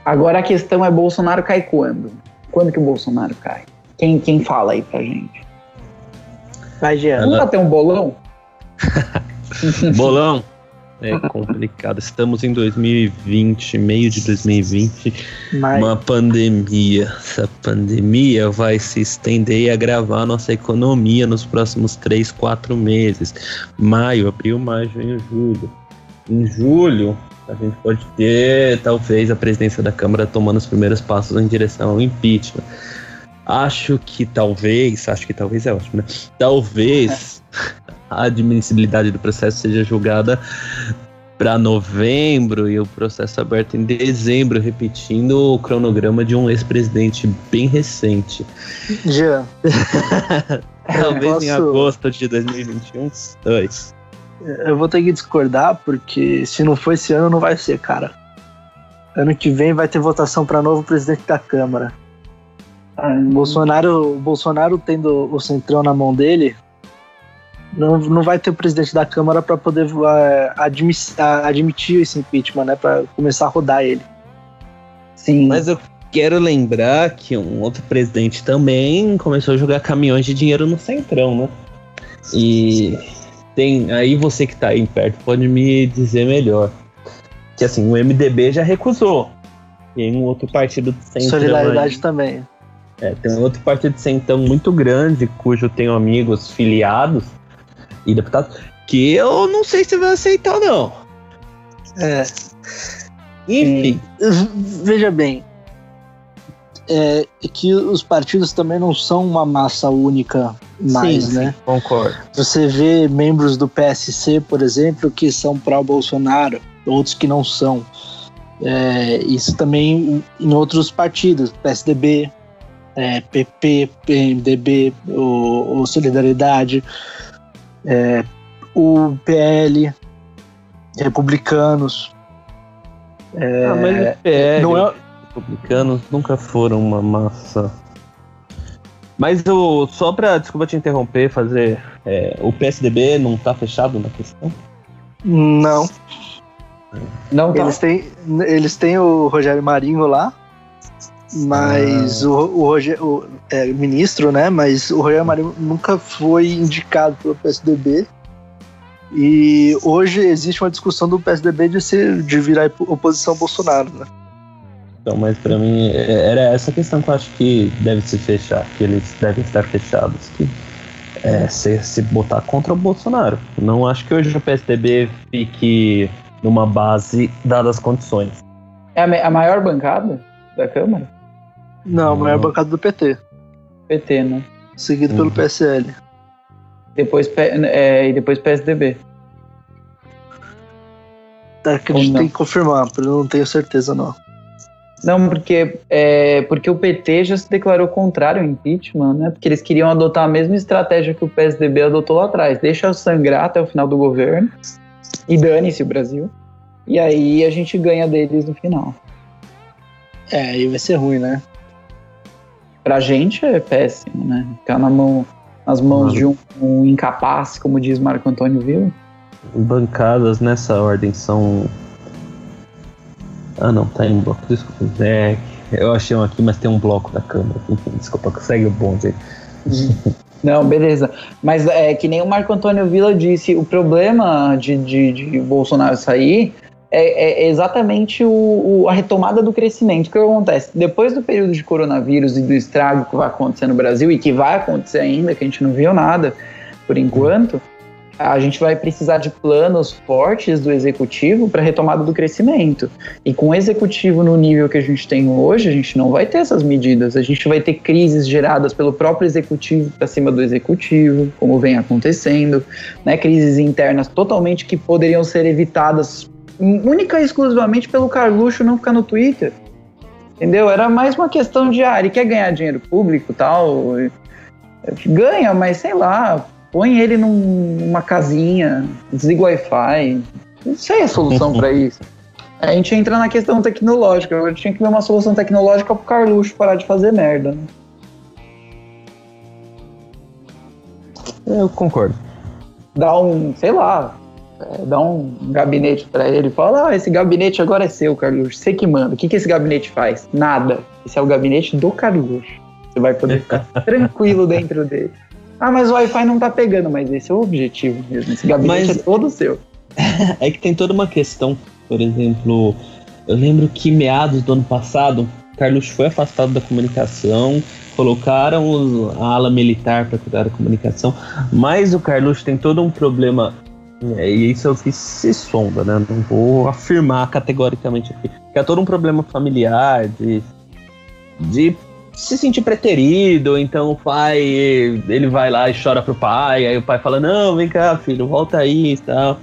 Agora a questão é Bolsonaro cai quando? Quando que o Bolsonaro cai? Quem, quem fala aí pra gente? Vai, Jean. Vamos ter um bolão? [LAUGHS] bolão? É complicado. Estamos em 2020, meio de 2020, Mas... uma pandemia. Essa pandemia vai se estender e agravar a nossa economia nos próximos 3, 4 meses. Maio, abril, maio, junho, julho. Em julho, a gente pode ter, talvez, a presidência da Câmara tomando os primeiros passos em direção ao impeachment. Acho que talvez, acho que talvez é ótimo, né? Talvez [LAUGHS] a admissibilidade do processo seja julgada para novembro e o processo aberto em dezembro, repetindo o cronograma de um ex-presidente bem recente. Já. [LAUGHS] Talvez posso... em agosto de 2021. Dois. Eu vou ter que discordar, porque se não for esse ano, não vai ser, cara. Ano que vem vai ter votação para novo presidente da Câmara. Ah, Bolsonaro, Bolsonaro tendo o centrão na mão dele, não, não vai ter o presidente da Câmara para poder uh, admitir, uh, admitir esse impeachment, né? Para começar a rodar ele. Sim. Mas eu quero lembrar que um outro presidente também começou a jogar caminhões de dinheiro no centrão, né? E tem aí você que tá aí perto pode me dizer melhor. Que assim, o MDB já recusou. Tem um outro partido de centrão. Solidariedade aí. também. É, tem um outro partido de centrão muito grande, cujo tenho amigos filiados, e deputados, que eu não sei se vai aceitar ou não. É. Enfim. Veja bem. É que os partidos também não são uma massa única mais, sim, né? Sim, concordo. Você vê membros do PSC, por exemplo, que são pró-Bolsonaro, outros que não são. É, isso também em outros partidos, PSDB, é, PP, PMDB, o, o Solidariedade é, o PL, republicanos. É, ah, mas o PL, não é... republicanos nunca foram uma massa. Mas o, só para, desculpa te interromper, fazer. É, o PSDB não tá fechado na questão? Não. Não tá. Eles têm, eles têm o Rogério Marinho lá, mas ah. o, o, Roger, o é, ministro, né? Mas o Rogério Marinho nunca foi indicado pelo PSDB. E hoje existe uma discussão do PSDB de, ser, de virar oposição ao Bolsonaro, né? Então, mas para mim é, era essa questão que eu acho que deve se fechar, que eles devem estar fechados, que é se, se botar contra o Bolsonaro. Não acho que hoje o PSDB fique numa base dadas as condições. É a, a maior bancada da Câmara? Não, a maior bancada do PT. PT, né? Seguido uhum. pelo PSL. Depois, é, e depois PSDB. É que a gente tem que confirmar, porque eu não tenho certeza não. Não, porque, é, porque o PT já se declarou contrário ao impeachment, né? Porque eles queriam adotar a mesma estratégia que o PSDB adotou lá atrás. Deixa sangrar até o final do governo e dane-se o Brasil. E aí a gente ganha deles no final. É, aí vai ser ruim, né? Pra gente é péssimo, né? Ficar na mão, nas mãos de um, um incapaz, como diz Marco Antônio Vila. Bancadas nessa ordem são. Ah não, tá em bloco. Desculpa. É, eu achei um aqui, mas tem um bloco da câmera. Enfim, desculpa, segue o bonde aí. [LAUGHS] Não, beleza. Mas é que nem o Marco Antônio Vila disse, o problema de, de, de Bolsonaro sair é, é exatamente o, o, a retomada do crescimento. O que acontece? Depois do período de coronavírus e do estrago que vai acontecer no Brasil, e que vai acontecer ainda, que a gente não viu nada por enquanto, a gente vai precisar de planos fortes do executivo para retomada do crescimento. E com o executivo no nível que a gente tem hoje, a gente não vai ter essas medidas. A gente vai ter crises geradas pelo próprio executivo para cima do executivo, como vem acontecendo, né? Crises internas totalmente que poderiam ser evitadas única e exclusivamente pelo Carluxo não ficar no Twitter. Entendeu? Era mais uma questão de, ah, ele quer ganhar dinheiro público tal. Ganha, mas sei lá, põe ele numa casinha, desliga o Wi-Fi. Não sei a solução para isso. A gente entra na questão tecnológica. Eu tinha que ver uma solução tecnológica pro Carluxo parar de fazer merda. Né? Eu concordo. Dá um, sei lá, é, dá um gabinete para ele e fala: ah, esse gabinete agora é seu, Carluxo. Você que manda. O que, que esse gabinete faz? Nada. Esse é o gabinete do Carluxo. Você vai poder ficar [LAUGHS] tranquilo dentro dele. Ah, mas o Wi-Fi não tá pegando, mas esse é o objetivo mesmo. Esse gabinete mas, é todo seu. [LAUGHS] é que tem toda uma questão, por exemplo, eu lembro que meados do ano passado, Carlos foi afastado da comunicação, colocaram a ala militar para cuidar da comunicação, mas o Carlos tem todo um problema, é, e isso é o que se sonda, né? Não vou afirmar categoricamente aqui, que é todo um problema familiar, de, de se sentir preterido, então o pai, ele vai lá e chora pro pai, aí o pai fala, não, vem cá, filho, volta aí e tal.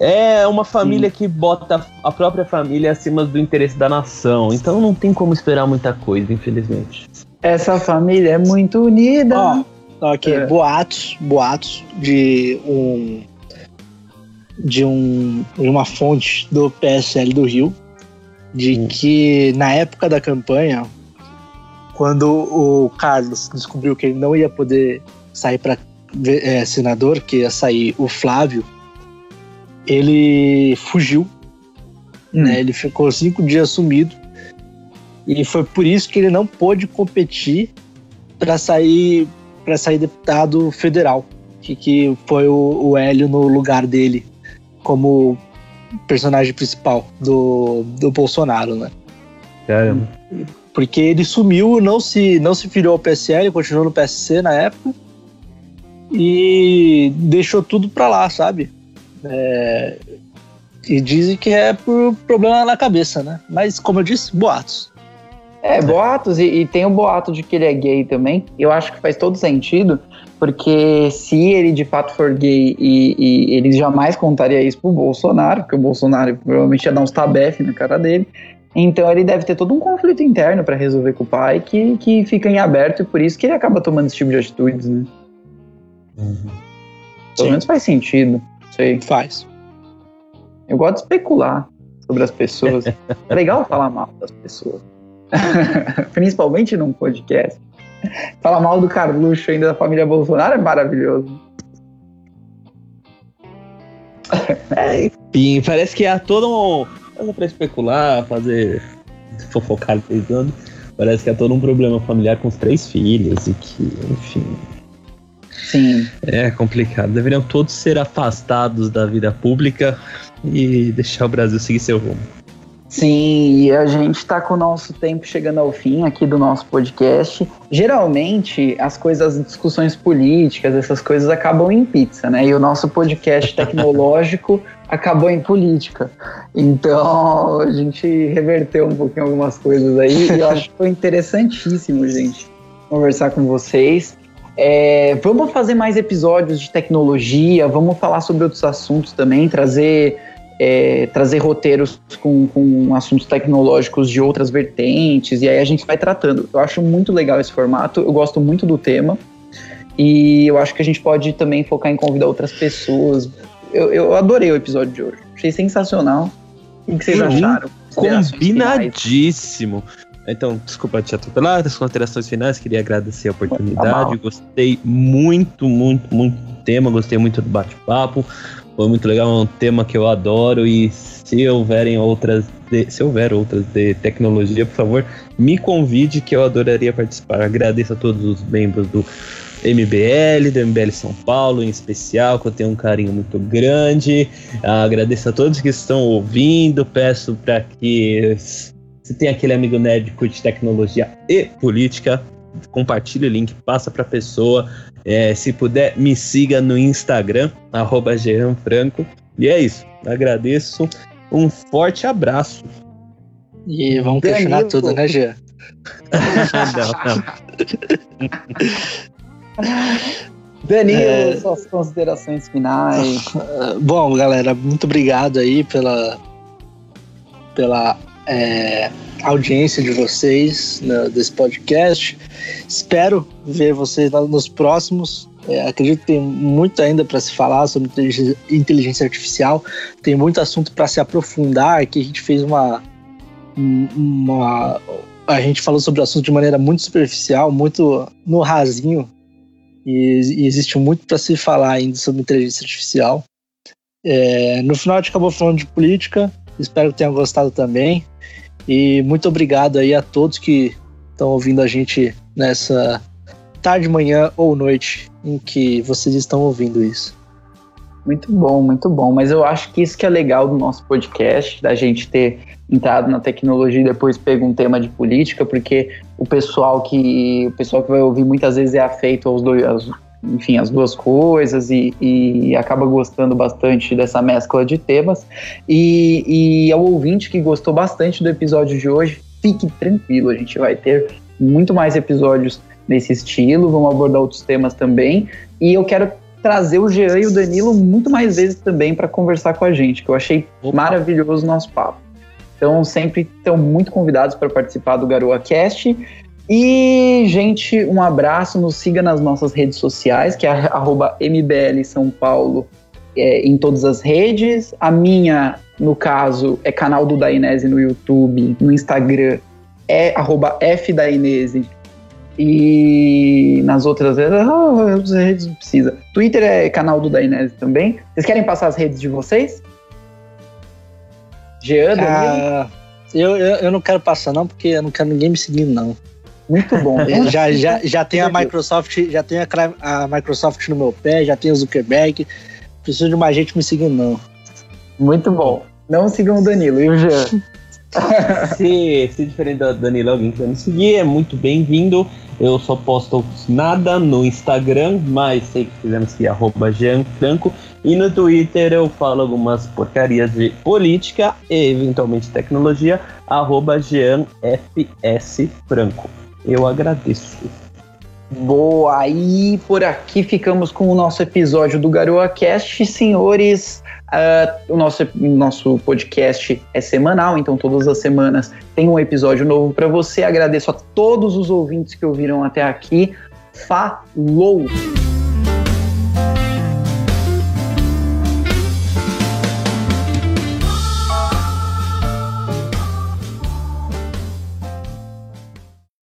É uma família Sim. que bota a própria família acima do interesse da nação, então não tem como esperar muita coisa, infelizmente. Essa família é muito unida. Ó, oh, aqui, é. boatos, boatos de um de um de uma fonte do PSL do Rio de hum. que na época da campanha quando o Carlos descobriu que ele não ia poder sair para é, senador, que ia sair o Flávio, ele fugiu. Hum. Né? Ele ficou cinco dias sumido. E foi por isso que ele não pôde competir para sair para sair deputado federal, que, que foi o, o Hélio no lugar dele como personagem principal do, do Bolsonaro, né? Caramba. Porque ele sumiu, não se, não se filiou ao PSL, continuou no PSC na época. E deixou tudo pra lá, sabe? É, e dizem que é por problema na cabeça, né? Mas, como eu disse, boatos. É, boatos, e, e, tem o boato de que ele é gay também. Eu acho que faz todo sentido, porque se ele de fato for gay e, e ele jamais contaria isso pro Bolsonaro, porque o Bolsonaro provavelmente ia dar uns tabef na cara dele. Então ele deve ter todo um conflito interno para resolver com o pai que, que fica em aberto e por isso que ele acaba tomando esse tipo de atitudes, né? Uhum. Pelo Sim. menos faz sentido. Sei. Faz. Eu gosto de especular sobre as pessoas. é [LAUGHS] legal falar mal das pessoas. [LAUGHS] Principalmente num podcast. [LAUGHS] Falar mal do Carluxo ainda da família Bolsonaro é maravilhoso. É, enfim, parece que há todo um é pra especular, fazer fofocar pensando. Parece que é todo um problema familiar com os três filhos e que, enfim. Sim. É complicado. Deveriam todos ser afastados da vida pública e deixar o Brasil seguir seu rumo. Sim, e a gente está com o nosso tempo chegando ao fim aqui do nosso podcast. Geralmente, as coisas, as discussões políticas, essas coisas acabam em pizza, né? E o nosso podcast [LAUGHS] tecnológico acabou em política. Então, a gente reverteu um pouquinho algumas coisas aí e eu acho que foi interessantíssimo, gente, conversar com vocês. É, vamos fazer mais episódios de tecnologia, vamos falar sobre outros assuntos também, trazer é, trazer roteiros com, com assuntos tecnológicos de outras vertentes, e aí a gente vai tratando. Eu acho muito legal esse formato, eu gosto muito do tema, e eu acho que a gente pode também focar em convidar outras pessoas. Eu, eu adorei o episódio de hoje, achei sensacional. O que vocês uhum. acharam? Combinadíssimo. Então, desculpa te atropelar, as considerações finais, queria agradecer a oportunidade. Tá gostei muito, muito, muito do tema, gostei muito do bate-papo. Foi muito legal, é um tema que eu adoro e se houverem outras, de, se houver outras de tecnologia, por favor, me convide que eu adoraria participar. Agradeço a todos os membros do MBL, do MBL São Paulo em especial, que eu tenho um carinho muito grande. Agradeço a todos que estão ouvindo, peço para que se tem aquele amigo nerd que curte tecnologia e política, compartilhe o link, passa para a pessoa. É, se puder, me siga no Instagram, arroba Franco. E é isso. Agradeço. Um forte abraço. E vamos Danilo. questionar tudo, né, Jean? não, [LAUGHS] não. Danilo, é... suas considerações finais. Bom, galera, muito obrigado aí pela, pela é, audiência de vocês né, desse podcast. Espero ver vocês nos próximos. É, acredito que tem muito ainda para se falar sobre inteligência artificial. Tem muito assunto para se aprofundar. Aqui a gente fez uma, uma. A gente falou sobre o assunto de maneira muito superficial, muito no rasinho. E, e existe muito para se falar ainda sobre inteligência artificial. É, no final a gente acabou falando de política. Espero que tenham gostado também. E muito obrigado aí a todos que estão ouvindo a gente nessa tarde, manhã ou noite em que vocês estão ouvindo isso. Muito bom, muito bom. Mas eu acho que isso que é legal do nosso podcast, da gente ter entrado na tecnologia e depois pego um tema de política, porque o pessoal que o pessoal que vai ouvir muitas vezes é afeito aos dois, aos, enfim, as duas coisas e, e, acaba gostando bastante dessa mescla de temas. E, e ao ouvinte que gostou bastante do episódio de hoje, fique tranquilo, a gente vai ter muito mais episódios nesse estilo, vamos abordar outros temas também. E eu quero trazer o Jean e o Danilo muito mais vezes também para conversar com a gente, que eu achei Opa. maravilhoso o nosso papo. Então, sempre estão muito convidados para participar do Garoa Cast. E, gente, um abraço, nos siga nas nossas redes sociais, que é arroba MBL São Paulo é, em todas as redes. A minha, no caso, é canal do Dainese no YouTube, no Instagram é arroba FDainese. E nas outras redes, ah, as redes não precisa. Twitter é canal do Dainese também. Vocês querem passar as redes de vocês? Jean, ah, eu, eu, eu não quero passar não, porque eu não quero ninguém me seguindo não. Muito bom. [LAUGHS] já, já, já tem a Microsoft, já tem a, a, Microsoft no meu pé, já tem o Zuckerberg. Preciso de mais gente me seguindo, não. Muito bom. Não sigam o Danilo e o Jean. [LAUGHS] se, se diferente do Danilo, alguém quiser me seguir, é muito bem-vindo. Eu só posto nada no Instagram, mas sei que fizemos que arroba Jean Franco. E no Twitter eu falo algumas porcarias de política e eventualmente tecnologia, arroba Jean FS Franco. Eu agradeço. Boa, e por aqui ficamos com o nosso episódio do Garoa Cast. Senhores, uh, o nosso, nosso podcast é semanal, então todas as semanas tem um episódio novo para você. Agradeço a todos os ouvintes que ouviram até aqui. Falou!